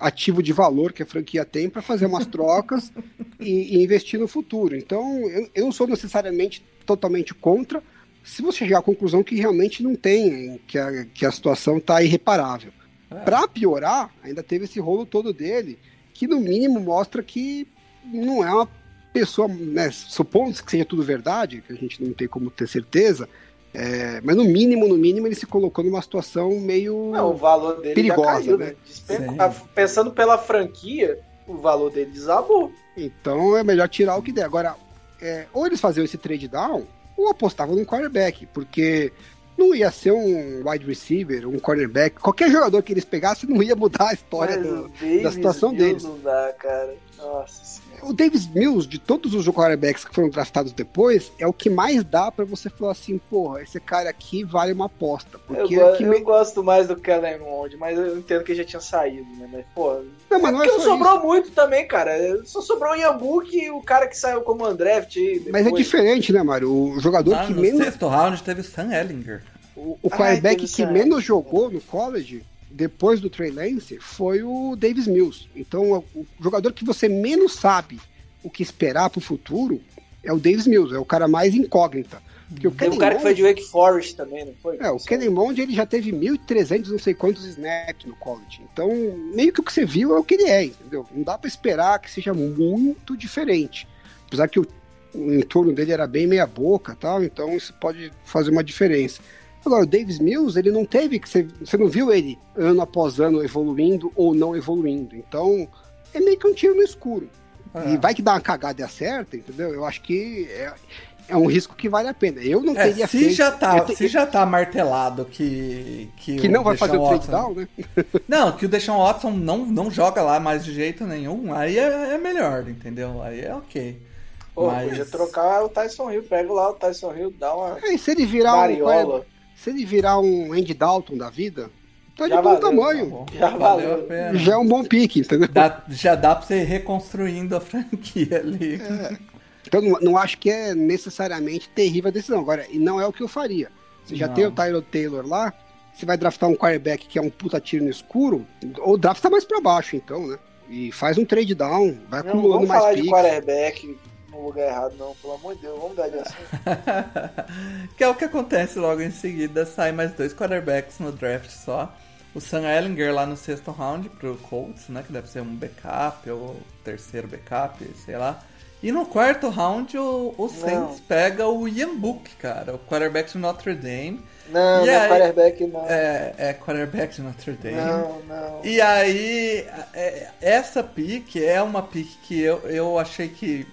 ativo de valor que a franquia tem para fazer umas trocas e, e, investir no futuro. Então, eu, eu, não sou necessariamente totalmente contra, se você chegar à conclusão que realmente não tem, que a, que a situação está irreparável. É. Para piorar, ainda teve esse rolo todo dele, que no mínimo mostra que não é uma pessoa, né, supondo que seja tudo verdade, que a gente não tem como ter certeza, é, mas no mínimo, no mínimo, ele se colocou numa situação meio não, o valor dele perigosa, caiu, né? né? Pensando pela franquia, o valor dele desabou. Então é melhor tirar o que der. Agora, é, ou eles faziam esse trade down, ou apostavam no quarterback, porque não ia ser um wide receiver, um cornerback, qualquer jogador que eles pegassem não ia mudar a história do, da situação deles. Não dá, cara. Nossa o Davis Mills, de todos os quarterbacks que foram draftados depois, é o que mais dá para você falar assim, porra, esse cara aqui vale uma aposta. Porque eu, é eu me... gosto mais do Kellen Mond, mas eu entendo que já tinha saído, né? Mas, pô, não, mas não, é não sobrou isso. muito também, cara. Só sobrou o Yambuk e o cara que saiu como Undraft aí. Mas é diferente, né, Mário? O jogador ah, que no menos. No sexto round teve o Sam Ellinger. O, o quarterback que menos jogou no college depois do Trey Lance foi o Davis Mills. Então, o jogador que você menos sabe o que esperar pro futuro é o Davis Mills, é o cara mais incógnita. Porque o Tem um cara Mond, que foi de Wake Forest também, não foi? É, o Kenny Mond ele já teve 1.300 não sei quantos snaps no college. Então, meio que o que você viu é o que ele é, entendeu? Não dá para esperar que seja muito diferente. Apesar que o, o entorno dele era bem meia boca tal, então isso pode fazer uma diferença. Agora, o Davis Mills, ele não teve que. Você, você não viu ele ano após ano evoluindo ou não evoluindo. Então, é meio que um tiro no escuro. É. E vai que dá uma cagada e acerta, entendeu? Eu acho que é, é um risco que vale a pena. Eu não é, teria se feito. Já tá, te... Se já tá martelado que. Que, que não vai fazer o trade down, né? não, que o Deshaun Watson não, não joga lá mais de jeito nenhum, aí é, é melhor, entendeu? Aí é ok. Pô, Mas... podia trocar o Tyson Hill, pega lá o Tyson Hill, dá uma. É, se ele virar mariola. um. Se ele virar um Andy Dalton da vida, tá já de bom tamanho. Tá já valeu. Já é um bom pique, entendeu? Dá, já dá pra você ir reconstruindo a franquia ali. É. Então não, não, acho que é necessariamente terrível a decisão. Agora, e não é o que eu faria. Você já não. tem o Tyler Taylor lá, você vai draftar um quarterback que é um puta tiro no escuro, ou drafta mais para baixo, então, né? E faz um trade down, vai não, acumulando mais falar de quarterback no lugar errado, não, pelo amor de Deus, vamos dar de assim. que é o que acontece logo em seguida, sai mais dois quarterbacks no draft só. O Sam Ellinger lá no sexto round pro Colts, né? Que deve ser um backup ou terceiro backup, sei lá. E no quarto round, o, o Saints pega o Ian Book, cara, o quarterback de Notre Dame. Não, e não é aí, é quarterback, não. É, é quarterback de Notre Dame. Não, não. E aí, é, essa pick é uma pick que eu, eu achei que,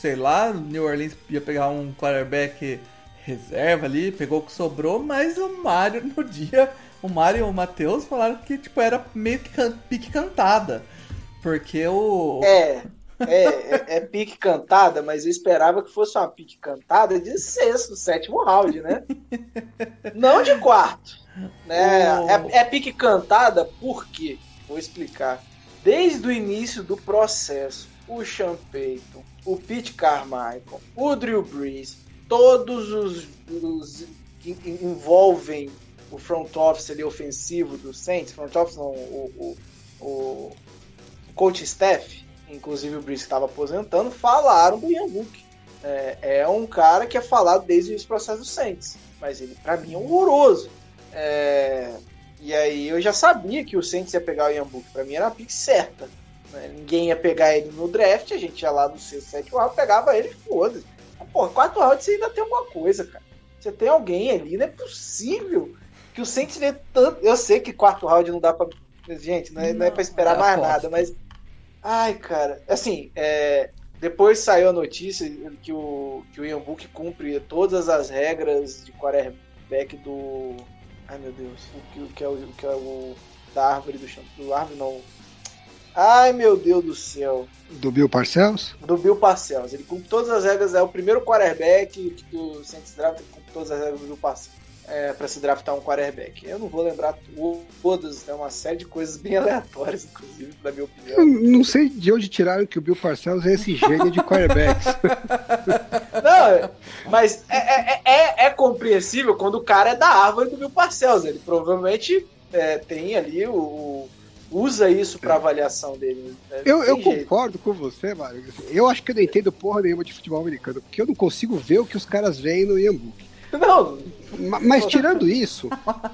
sei lá, New Orleans ia pegar um quarterback reserva ali, pegou o que sobrou, mas o Mario no dia, o Mario e o Matheus falaram que tipo, era meio que can, pique cantada. Porque o. É. É, é, é, pique cantada, mas eu esperava que fosse uma pique cantada de sexto, sétimo round, né? Não de quarto. Né? Oh. É, é pique cantada por quê? Vou explicar. Desde o início do processo, o Sean Payton, o Pete Carmichael, o Drew Brees, todos os, os que envolvem o front office ali ofensivo do Saints, front office não, o, o, o coach staff, inclusive o Brice estava aposentando, falaram do Ian Book. É, é, um cara que é falado desde o processo do Saints, mas ele para mim é horroroso. É, e aí eu já sabia que o Saints ia pegar o Ian Book, para mim era a pick certa. Né? Ninguém ia pegar ele no draft, a gente ia lá no sexto, sétimo round, pegava ele e foda-se. Pô, quatro rounds você ainda tem alguma coisa, cara. Você tem alguém ali, não é possível que o Saints dê tanto. Eu sei que quarto round não dá pra. Gente, não é, não, não é pra esperar mais nada, mas Ai, cara, assim, é, depois saiu a notícia que o, que o Ian Book cumpre todas as regras de quarterback do. Ai meu Deus, o que, o que, é, o, o que é o. Da árvore do chão. Do árvore não. Ai meu Deus do céu. Do Bill Parcells? Do Bill Parcells. Ele cumpre todas as regras, é o primeiro quarterback do Saints Draft cumpre todas as regras do Bill Parcells é, para se draftar um quarterback. Eu não vou lembrar todas, tem uma série de coisas bem aleatórias, inclusive, na minha opinião. Eu não sei de onde tiraram que o Bill Parcells é esse gênio de quarterbacks. não, mas é, é, é, é, compreensível quando o cara é da árvore do Bill Parcells. Ele provavelmente é, tem ali o usa isso para avaliação dele. Né? Eu, eu concordo com você, Mário. Eu acho que eu não entendo porra nenhuma de futebol americano, porque eu não consigo ver o que os caras veem no Iambook. Não. Mas tirando isso,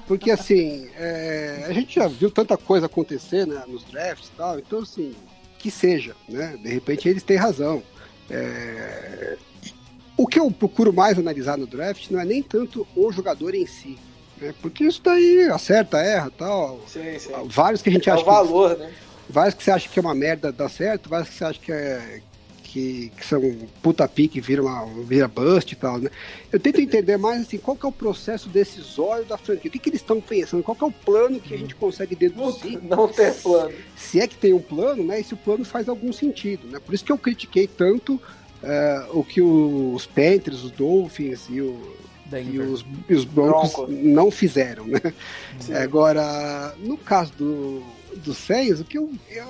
porque assim, é, a gente já viu tanta coisa acontecer né, nos drafts e tal, então assim, que seja, né? De repente eles têm razão. É, o que eu procuro mais analisar no draft não é nem tanto o jogador em si, né? Porque isso daí acerta, erra tal. Sim, sim. Vários que a gente é acha. o valor, que, né? Vários que você acha que é uma merda dá certo, vários que você acha que é, que, que são puta pique, vira, uma, vira bust e tal, né? Eu tento entender mais assim, qual que é o processo decisório da franquia, o que, que eles estão pensando, qual que é o plano que a gente consegue deduzir. Não, não ter plano. Se é que tem um plano, né? E se o plano faz algum sentido, né? Por isso que eu critiquei tanto uh, o que os Panthers, os Dolphins e o, e os, e os Broncos Bronco. não fizeram, né? Sim. Agora, no caso do, do Saints, o que eu, eu,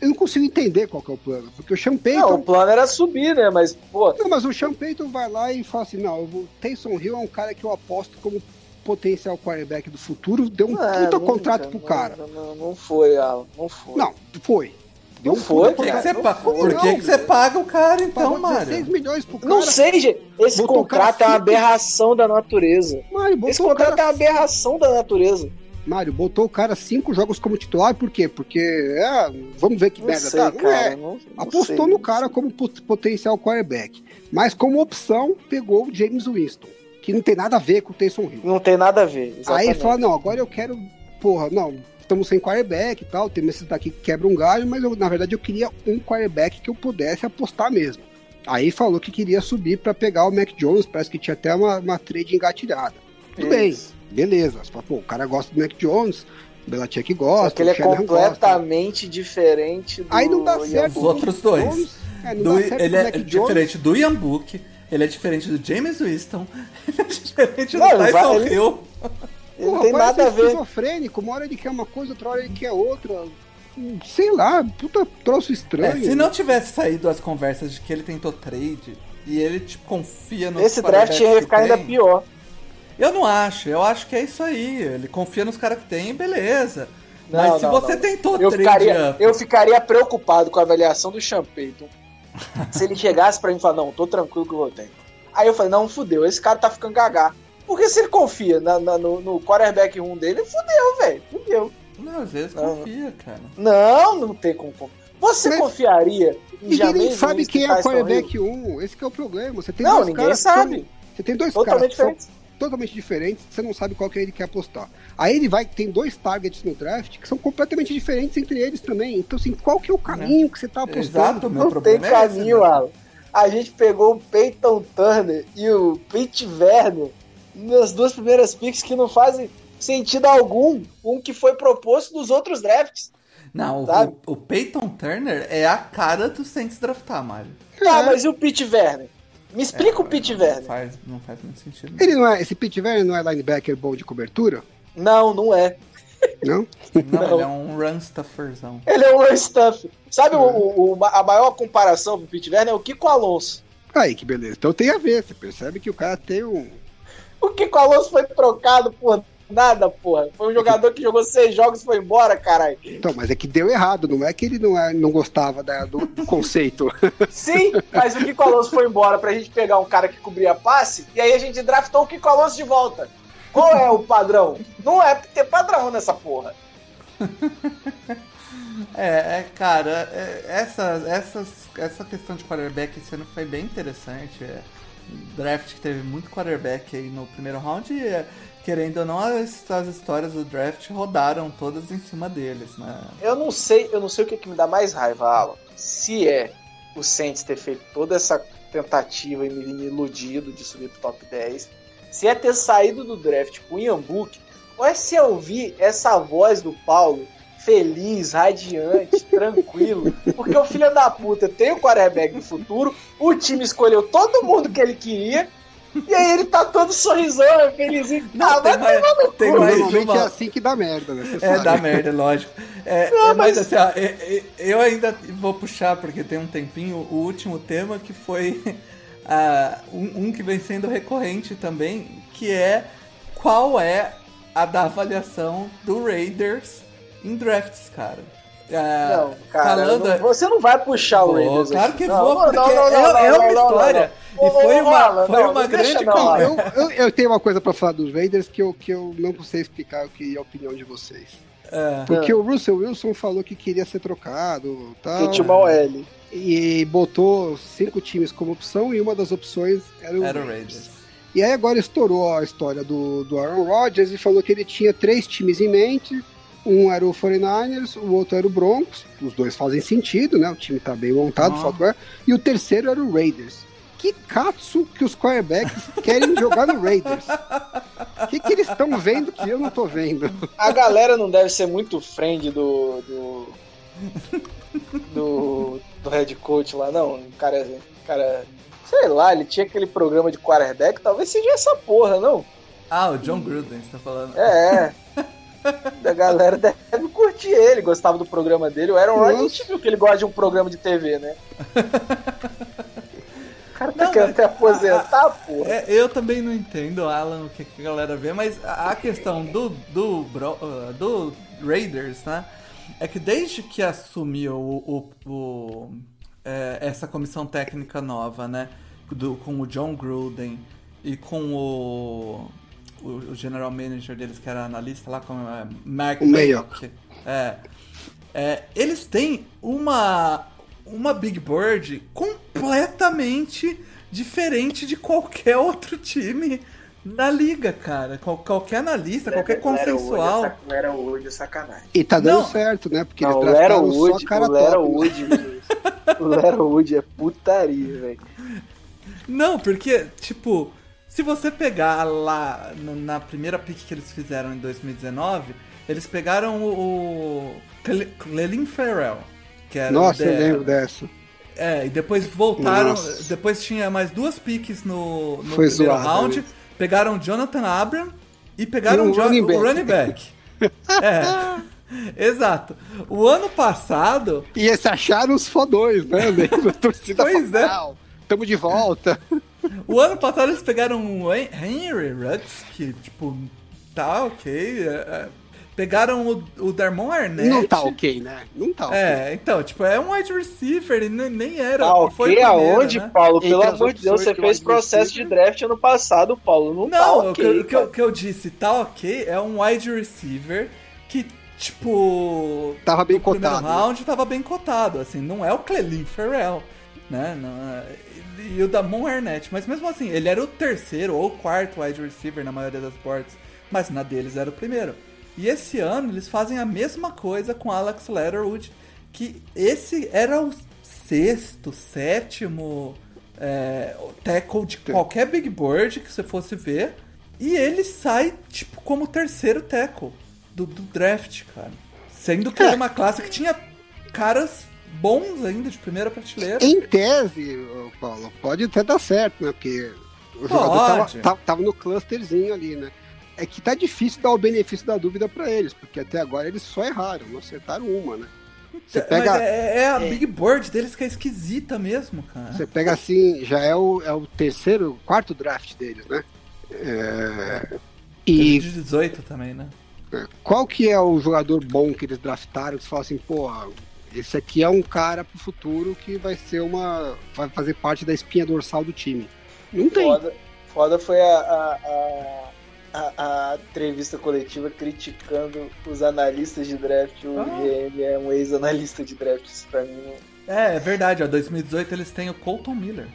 eu não consigo entender qual é o plano. Porque o Sean Payton... Não, o plano era subir, né? Mas, pô... Não, mas o Sean Payton vai lá e fala assim, não, o Taysom Hill é um cara que eu aposto como potencial quarterback do futuro, deu um é, puta nunca, contrato pro cara. Não, não, não foi, Alan, não foi. Não, foi. Deu um foi, Por que, que, você, pa... Por que, que você paga o cara então, Mário? 16 milhões pro cara. Não sei, gente. Esse contrato é uma aberração da natureza. Mário, Esse contrato cara... é uma aberração da natureza. Mário, botou o cara cinco jogos como titular, por quê? Porque, é, vamos ver que não merda sei, tá. Não é. Não, não Apostou sei, no cara como potencial quarterback. Mas como opção, pegou o James Winston. que não tem nada a ver com o Taysom Hill. Não tem nada a ver. Exatamente. Aí fala, não, agora eu quero, porra, não, estamos sem quarterback e tal, tem esses daqui que quebra um galho, mas eu, na verdade eu queria um quarterback que eu pudesse apostar mesmo. Aí falou que queria subir para pegar o Mac Jones, parece que tinha até uma, uma trade engatilhada. Tudo Isso. bem, beleza. Você fala, pô, o cara gosta do Mac Jones, o Belichick gosta, Só que ele o é completamente diferente do Aí não dá certo. Os outros dois. Jones, é, não Do- dá certo ele é Mac Jones. diferente do Ian Book, ele é diferente do James Winston, ele é diferente do Não, ele Tyson vai- ele- Ele não tem nada a ver. esquizofrênico, uma hora ele quer uma coisa, outra hora ele quer outra. Sei lá, puta troço É, estranho. se não tivesse saído as conversas de que ele tentou trade e ele tipo, confia no Esse draft ia ficar ainda pior. Eu não acho, eu acho que é isso aí. Ele confia nos caras que tem, beleza. Não, Mas se não, você não. tentou Eu trade ficaria, up, eu ficaria preocupado com a avaliação do Sean Payton. se ele chegasse pra mim e falar, não, tô tranquilo que eu vou ter. Aí eu falei, não, fudeu, esse cara tá ficando gagá. Porque se ele confia na- na- no, no quarterback 1 dele, fudeu, velho. Fudeu. Não, às vezes Não, confia, cara. Não, não tem como. confiar. Você Mas confiaria em Ninguém nem sabe quem é o quarterback 1. Esse que é o problema. Você tem Não, dois ninguém caras que são- sabe. Você tem dois caras Totalmente que são diferente. totalmente diferentes, você não sabe qual que ele quer apostar. Aí ele vai, tem dois targets no draft que são completamente diferentes entre eles também. Então, assim, qual que é o caminho que você tá apostando? Exato, meu Não tem é esse, caminho, né? Alan. A gente pegou o Peyton Turner e o Pete Werner nas duas primeiras picks que não fazem sentido algum. Um que foi proposto nos outros drafts. Não, o, Sabe? o, o Peyton Turner é a cara do Saints draftar, Mário. Ah, É. mas e o Pete Werner? Me explica o Pete não Werner. Faz, não faz muito sentido. Ele não é, esse Pete Werner não é linebacker bom de cobertura? Não, não é. Não? Não, Não. ele é um run stufferzão. Ele é um run stuff. Sabe o, o- o- a maior comparação pro Pete Werner é o Kiko Alonso. Aí, que beleza. Então tem a ver. Você percebe que o cara tem um. O Kiko Alonso foi trocado por nada, porra. Foi um jogador que jogou seis jogos e foi embora, caralho. Então, mas é que deu errado, não é que ele não, é, não gostava da- do, do conceito. Sim, mas o Kiko Alonso foi embora pra gente pegar um cara que cobria passe, e aí a gente draftou o Kiko Alonso de volta. Qual é o padrão? Não é ter padrão nessa porra. É, é, cara, é, essa, essas, essa questão de quarterback esse ano foi bem interessante. É, draft que teve muito quarterback aí no primeiro round e, é, querendo ou não, as, as histórias do draft rodaram todas em cima deles, né? Eu não sei, eu não sei o que, que me dá mais raiva, Alan. Se é o Saints ter feito toda essa tentativa e me iludido de subir pro top 10, se é ter saído do draft com o Ian Book, ou é se eu ouvir essa voz do Paulo feliz, radiante, tranquilo, porque o filho da puta tem o quarterback do futuro, o time escolheu todo mundo que ele queria, e aí ele tá todo sorrisão, felizinho. ah, tem vai mais, tomar no tem cu. mais Normalmente é uma. assim que dá merda, né? É, dá merda, lógico. É, é, mas assim, ó, é, é, eu ainda vou puxar, porque tem um tempinho, o último tema que foi ah, um, um que vem sendo recorrente também, que é qual é a da avaliação do Raiders em drafts, cara. Ah, Não, cara, falando- não- você não vai puxar o Vou, Raiders. claro que Não, vou, porque não, não, é, não, é uma não, história. não, E foi uma, foi não, uma grande conversa. Eu, eu, eu tenho uma coisa pra falar dos Raiders que eu, que eu não sei explicar o que é a opinião de vocês. É. Porque o Russell Wilson falou que queria ser trocado tal, Que tinha uma OL. e botou cinco times como opção e uma das opções era o, Era o Raiders. Raiders. E aí agora estourou a história do, do Aaron Rodgers e falou que ele tinha três times em mente. Um era o 49ers, o outro era o Broncos. Os dois fazem sentido, né? O time tá bem montado, Ah. software. E o terceiro era o Raiders. Que katsu que os quarterbacks querem jogar no Raiders? O que, que eles estão vendo que eu não tô vendo? A galera não deve ser muito friend do. do. do, do head coach lá, não. O cara, o cara. Sei lá, ele tinha aquele programa de quarterback, talvez seja essa porra, não? Ah, o John Gruden, você tá falando. É, é. A galera deve curtir ele, gostava do programa dele. O Aaron Rodgers, a gente viu que ele gosta de um programa de TV, né? O cara tá Não, querendo até aposentar, porra. É, eu também não entendo, Alan, o que, que a galera vê, mas a a questão do, do, Bro- uh, do Raiders, né? É que desde que assumiu o, o- o, é, essa comissão técnica nova, né? do- com o John Gruden e com o, o, o general manager deles, que era analista lá, como é, Mark O Mayock. É, é, eles têm uma, uma Big Bird completamente diferente de qualquer outro time na liga, cara. Qual, qualquer analista, qualquer consensual. Não era o Wood é sacanagem. E tá dando Não. certo, né? Porque Não, o eles só Wood, cara o Lero top. Wood, o Lero Wood é putaria, velho. Não, porque, tipo, se você pegar lá na primeira pick que eles fizeram em 2019, eles pegaram o, o Clelin Farrell. Que era Nossa, eu lembro dessa. É, e depois voltaram. Nossa. Depois tinha mais duas picks no, no Foi primeiro zoado, round. né? Pegaram o Jonathan Abram e pegaram um running o back. running back. é. Exato. O ano passado. E eles acharam os fodões, né? A torcida Pois falou, é. "Não, Tamo de volta. O ano passado eles pegaram o Hen- Henry Ruggs, que, tipo, tá ok. é, é. Pegaram o, o Darmon Arnett. Não tá ok, né? Não tá ok. É, então, tipo, é um wide receiver, e nem, nem era. Tá foi ok o primeiro, aonde, né? Paulo? Pelo amor de Deus, você que fez eu processo admiti, de draft ano passado, Paulo. Não, tá Não, o, ok. que, o que eu, cara. o que eu disse, tá ok, é um wide receiver que, tipo. Tava bem no cotado, né? round tava bem cotado, assim, não é o Clelin Ferrell, né? Não é- e o Damon Arnett, mas mesmo assim, ele era o terceiro ou quarto wide receiver na maioria das boards, mas na deles era o primeiro. E esse ano eles fazem a mesma coisa com Alex Leatherwood, que esse era o sexto, sétimo é, tackle de qualquer big board que você fosse ver, e ele sai, tipo, como terceiro tackle do, do draft, cara. Sendo que era uma classe que tinha caras bons ainda, de primeira prateleira. Em tese, Paulo, pode até dar certo, né? Porque o jogador tava, no clusterzinho ali, né? É que tá difícil dar o benefício da dúvida pra eles, porque até agora eles só erraram, não acertaram uma, né? Você pega, é, é a big board deles que é esquisita mesmo, cara. você pega assim, já é o, é o terceiro, quarto draft deles, né? É, E E de 18 também, né? qual que é o jogador bom que eles draftaram que você fala assim, pô, esse aqui é um cara pro futuro que vai ser uma. vai fazer parte da espinha dorsal do time. Não tem. Foda, foda foi a, a, a, a- a entrevista coletiva criticando os analistas de draft. O Ah. GM é um ex-analista de draft. Isso pra mim não. É, é verdade, ó. 2018 eles têm o Colton Miller.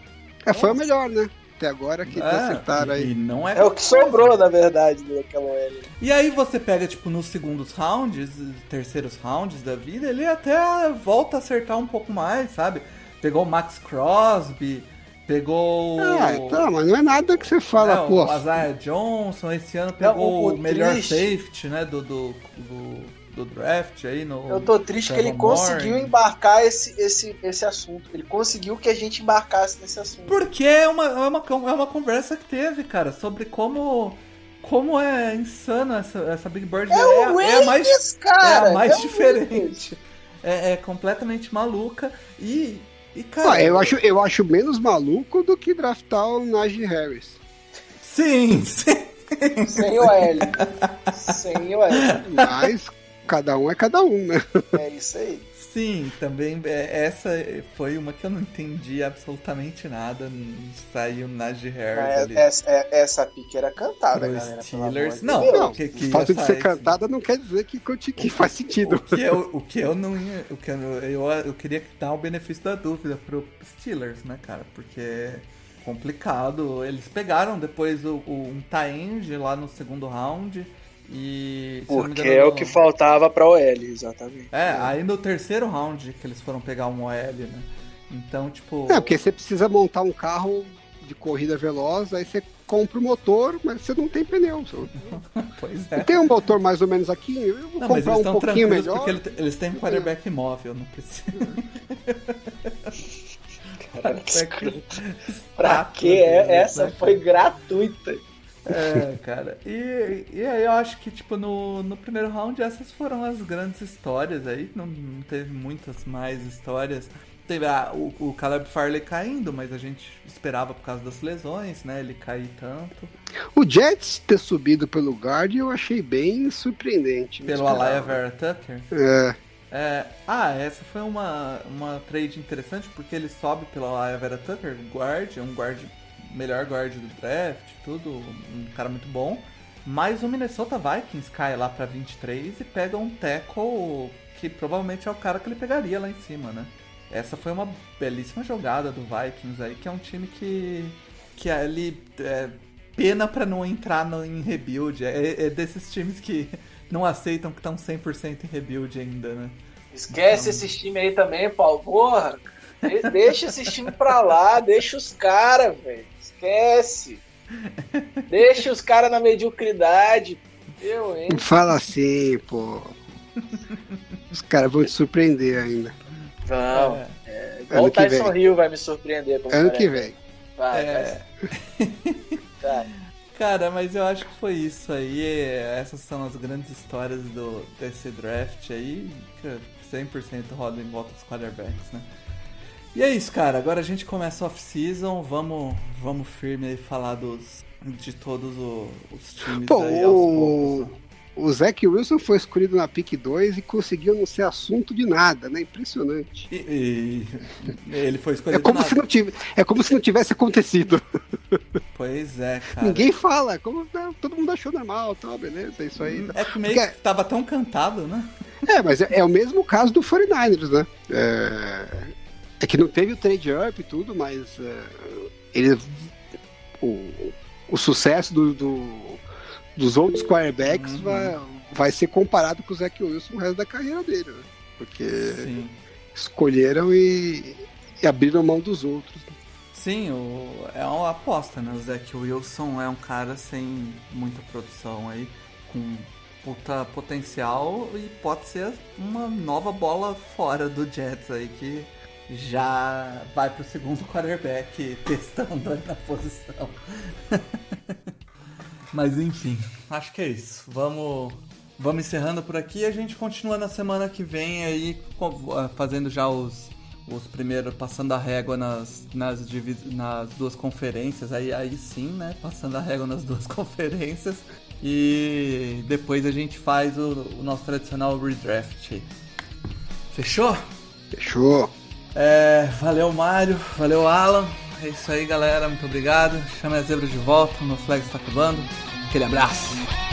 É, foi o melhor, né? Até agora que É, acertaram aí. e não é É o que sobrou, na verdade, daquela OL. E aí você pega, tipo, nos segundos rounds, terceiros rounds da vida, ele até volta a acertar um pouco mais, sabe? Pegou o Max Crosby, pegou Ah, o- tá, mas não é nada que você fala, é, pô. o Isaiah Johnson, esse ano pegou o- o, o melhor triste- safety, né, do, do, do, do draft aí no... Eu tô triste que ele Trevor conseguiu Moore. embarcar esse, esse, esse assunto. Ele conseguiu que a gente embarcasse nesse assunto. Porque é uma, é, uma, é uma conversa que teve, cara, sobre como... Como é insana essa, essa Big Bird. É o é, a Ravens, mais cara! é a mais é diferente. É, é completamente maluca. E, e cara. Ah, eu, acho, eu acho menos maluco do que draftar o Najee Harris. Sim, sim. Sem o L. Sem o L. Mas cada um é cada um, né? É isso aí. Sim, também. é, Essa foi uma que eu não entendi absolutamente nada. Saiu Najee Harris É, ali. essa, é- essa pique era cantada, Pro galera. Steelers. de Não. Não, que- que o fato de ser cantada não quer dizer que, que faz sentido. O que eu, o que eu não ia. O que eu, eu, eu queria dar o benefício da dúvida pro Steelers, né, cara? Porque é complicado. Eles pegaram depois o, o- um tie-end lá no segundo round. E. Porque engano, é o que faltava pra OL, exatamente. É, aí no terceiro round que eles foram pegar um OL, né? Então, tipo. É, porque você precisa montar um carro de corrida veloz, aí você compra o motor, mas você não tem pneu. Pois é. tem um motor mais ou menos aqui, eu vou Não, mas comprar eles um estão pouquinho melhor. porque ele- eles têm um quarterback imóvel, não precisa. Cara, que escroto. pra que deles, é? Essa né, foi gratuita. É, cara. E, e aí eu acho que, tipo, no, no primeiro round essas foram as grandes histórias aí. Não, não teve muitas mais histórias. Teve ah, o, o Caleb Farley caindo, mas a gente esperava por causa das lesões, né? Ele cair tanto. O Jets ter subido pelo guard eu achei bem surpreendente. Pelo. Alaya Vera Tucker. É, É, ah, essa foi uma, uma trade interessante porque ele sobe pela Alaya Vera Tucker, guard, é um guard, melhor guard do draft, tudo, um cara muito bom. Mas o Minnesota Vikings cai lá pra 23 e pega um tackle que provavelmente é o cara que ele pegaria lá em cima, né? Essa foi uma belíssima jogada do Vikings aí, que é um time que, que ali é, pena pra não entrar no, em rebuild. É, é desses times que não aceitam que estão 100% em rebuild ainda, né? Esquece então... esses times aí também, Paulo. Porra, deixa esses times pra lá, deixa os caras, velho. Esquece. Deixa os caras na mediocridade. Eu, hein? Fala assim, pô. Os caras vão te surpreender ainda. Vão. É. É, igual o Tyson Hill vai me surpreender. Ano que vem. Vai, é... vai. Cara, mas eu acho que foi isso aí. Essas são as grandes histórias do, desse draft aí. 100% roda em volta dos quarterbacks, né? E é isso, cara. Agora a gente começa off-season. Vamos, vamos firme aí falar dos, de todos o, os times Pô, aí aos poucos. Né? O Zach Wilson foi escolhido na pick 2 e conseguiu não ser assunto de nada, né? Impressionante. E, e ele foi escolhido é como, se não tivesse, é como se não tivesse acontecido. Pois é, cara. Ninguém fala, como né, todo mundo achou normal, tá, beleza, é isso aí. É que meio Porque... que tava tão cantado, né? É, mas é, é, o mesmo caso do 49ers, né? É, é que não teve o trade up e tudo, mas é, ele, o, o sucesso do, do dos outros quarterbacks uhum. vai, vai ser comparado com o Zach Wilson o resto da carreira dele, né? Porque Sim. escolheram e, e, abriram mão dos outros. Sim, o, é uma aposta, né? O Zach Wilson é um cara sem muita produção aí, com puta potencial e pode ser uma nova bola fora do Jets aí que já vai pro segundo quarterback testando na posição. Mas enfim, acho que é isso. Vamos, vamos encerrando por aqui. A gente continua na semana que vem aí ah, fazendo já os, os primeiros, passando a régua nas, nas, nas duas conferências. Aí, aí sim, né? Passando a régua nas duas conferências. E depois a gente faz o, o nosso tradicional redraft. Fechou? Fechou. É, valeu, Mário. Valeu, Alan. É isso aí, galera. Muito obrigado. Chama a zebra de volta. Meu flag está acabando. Aquele abraço.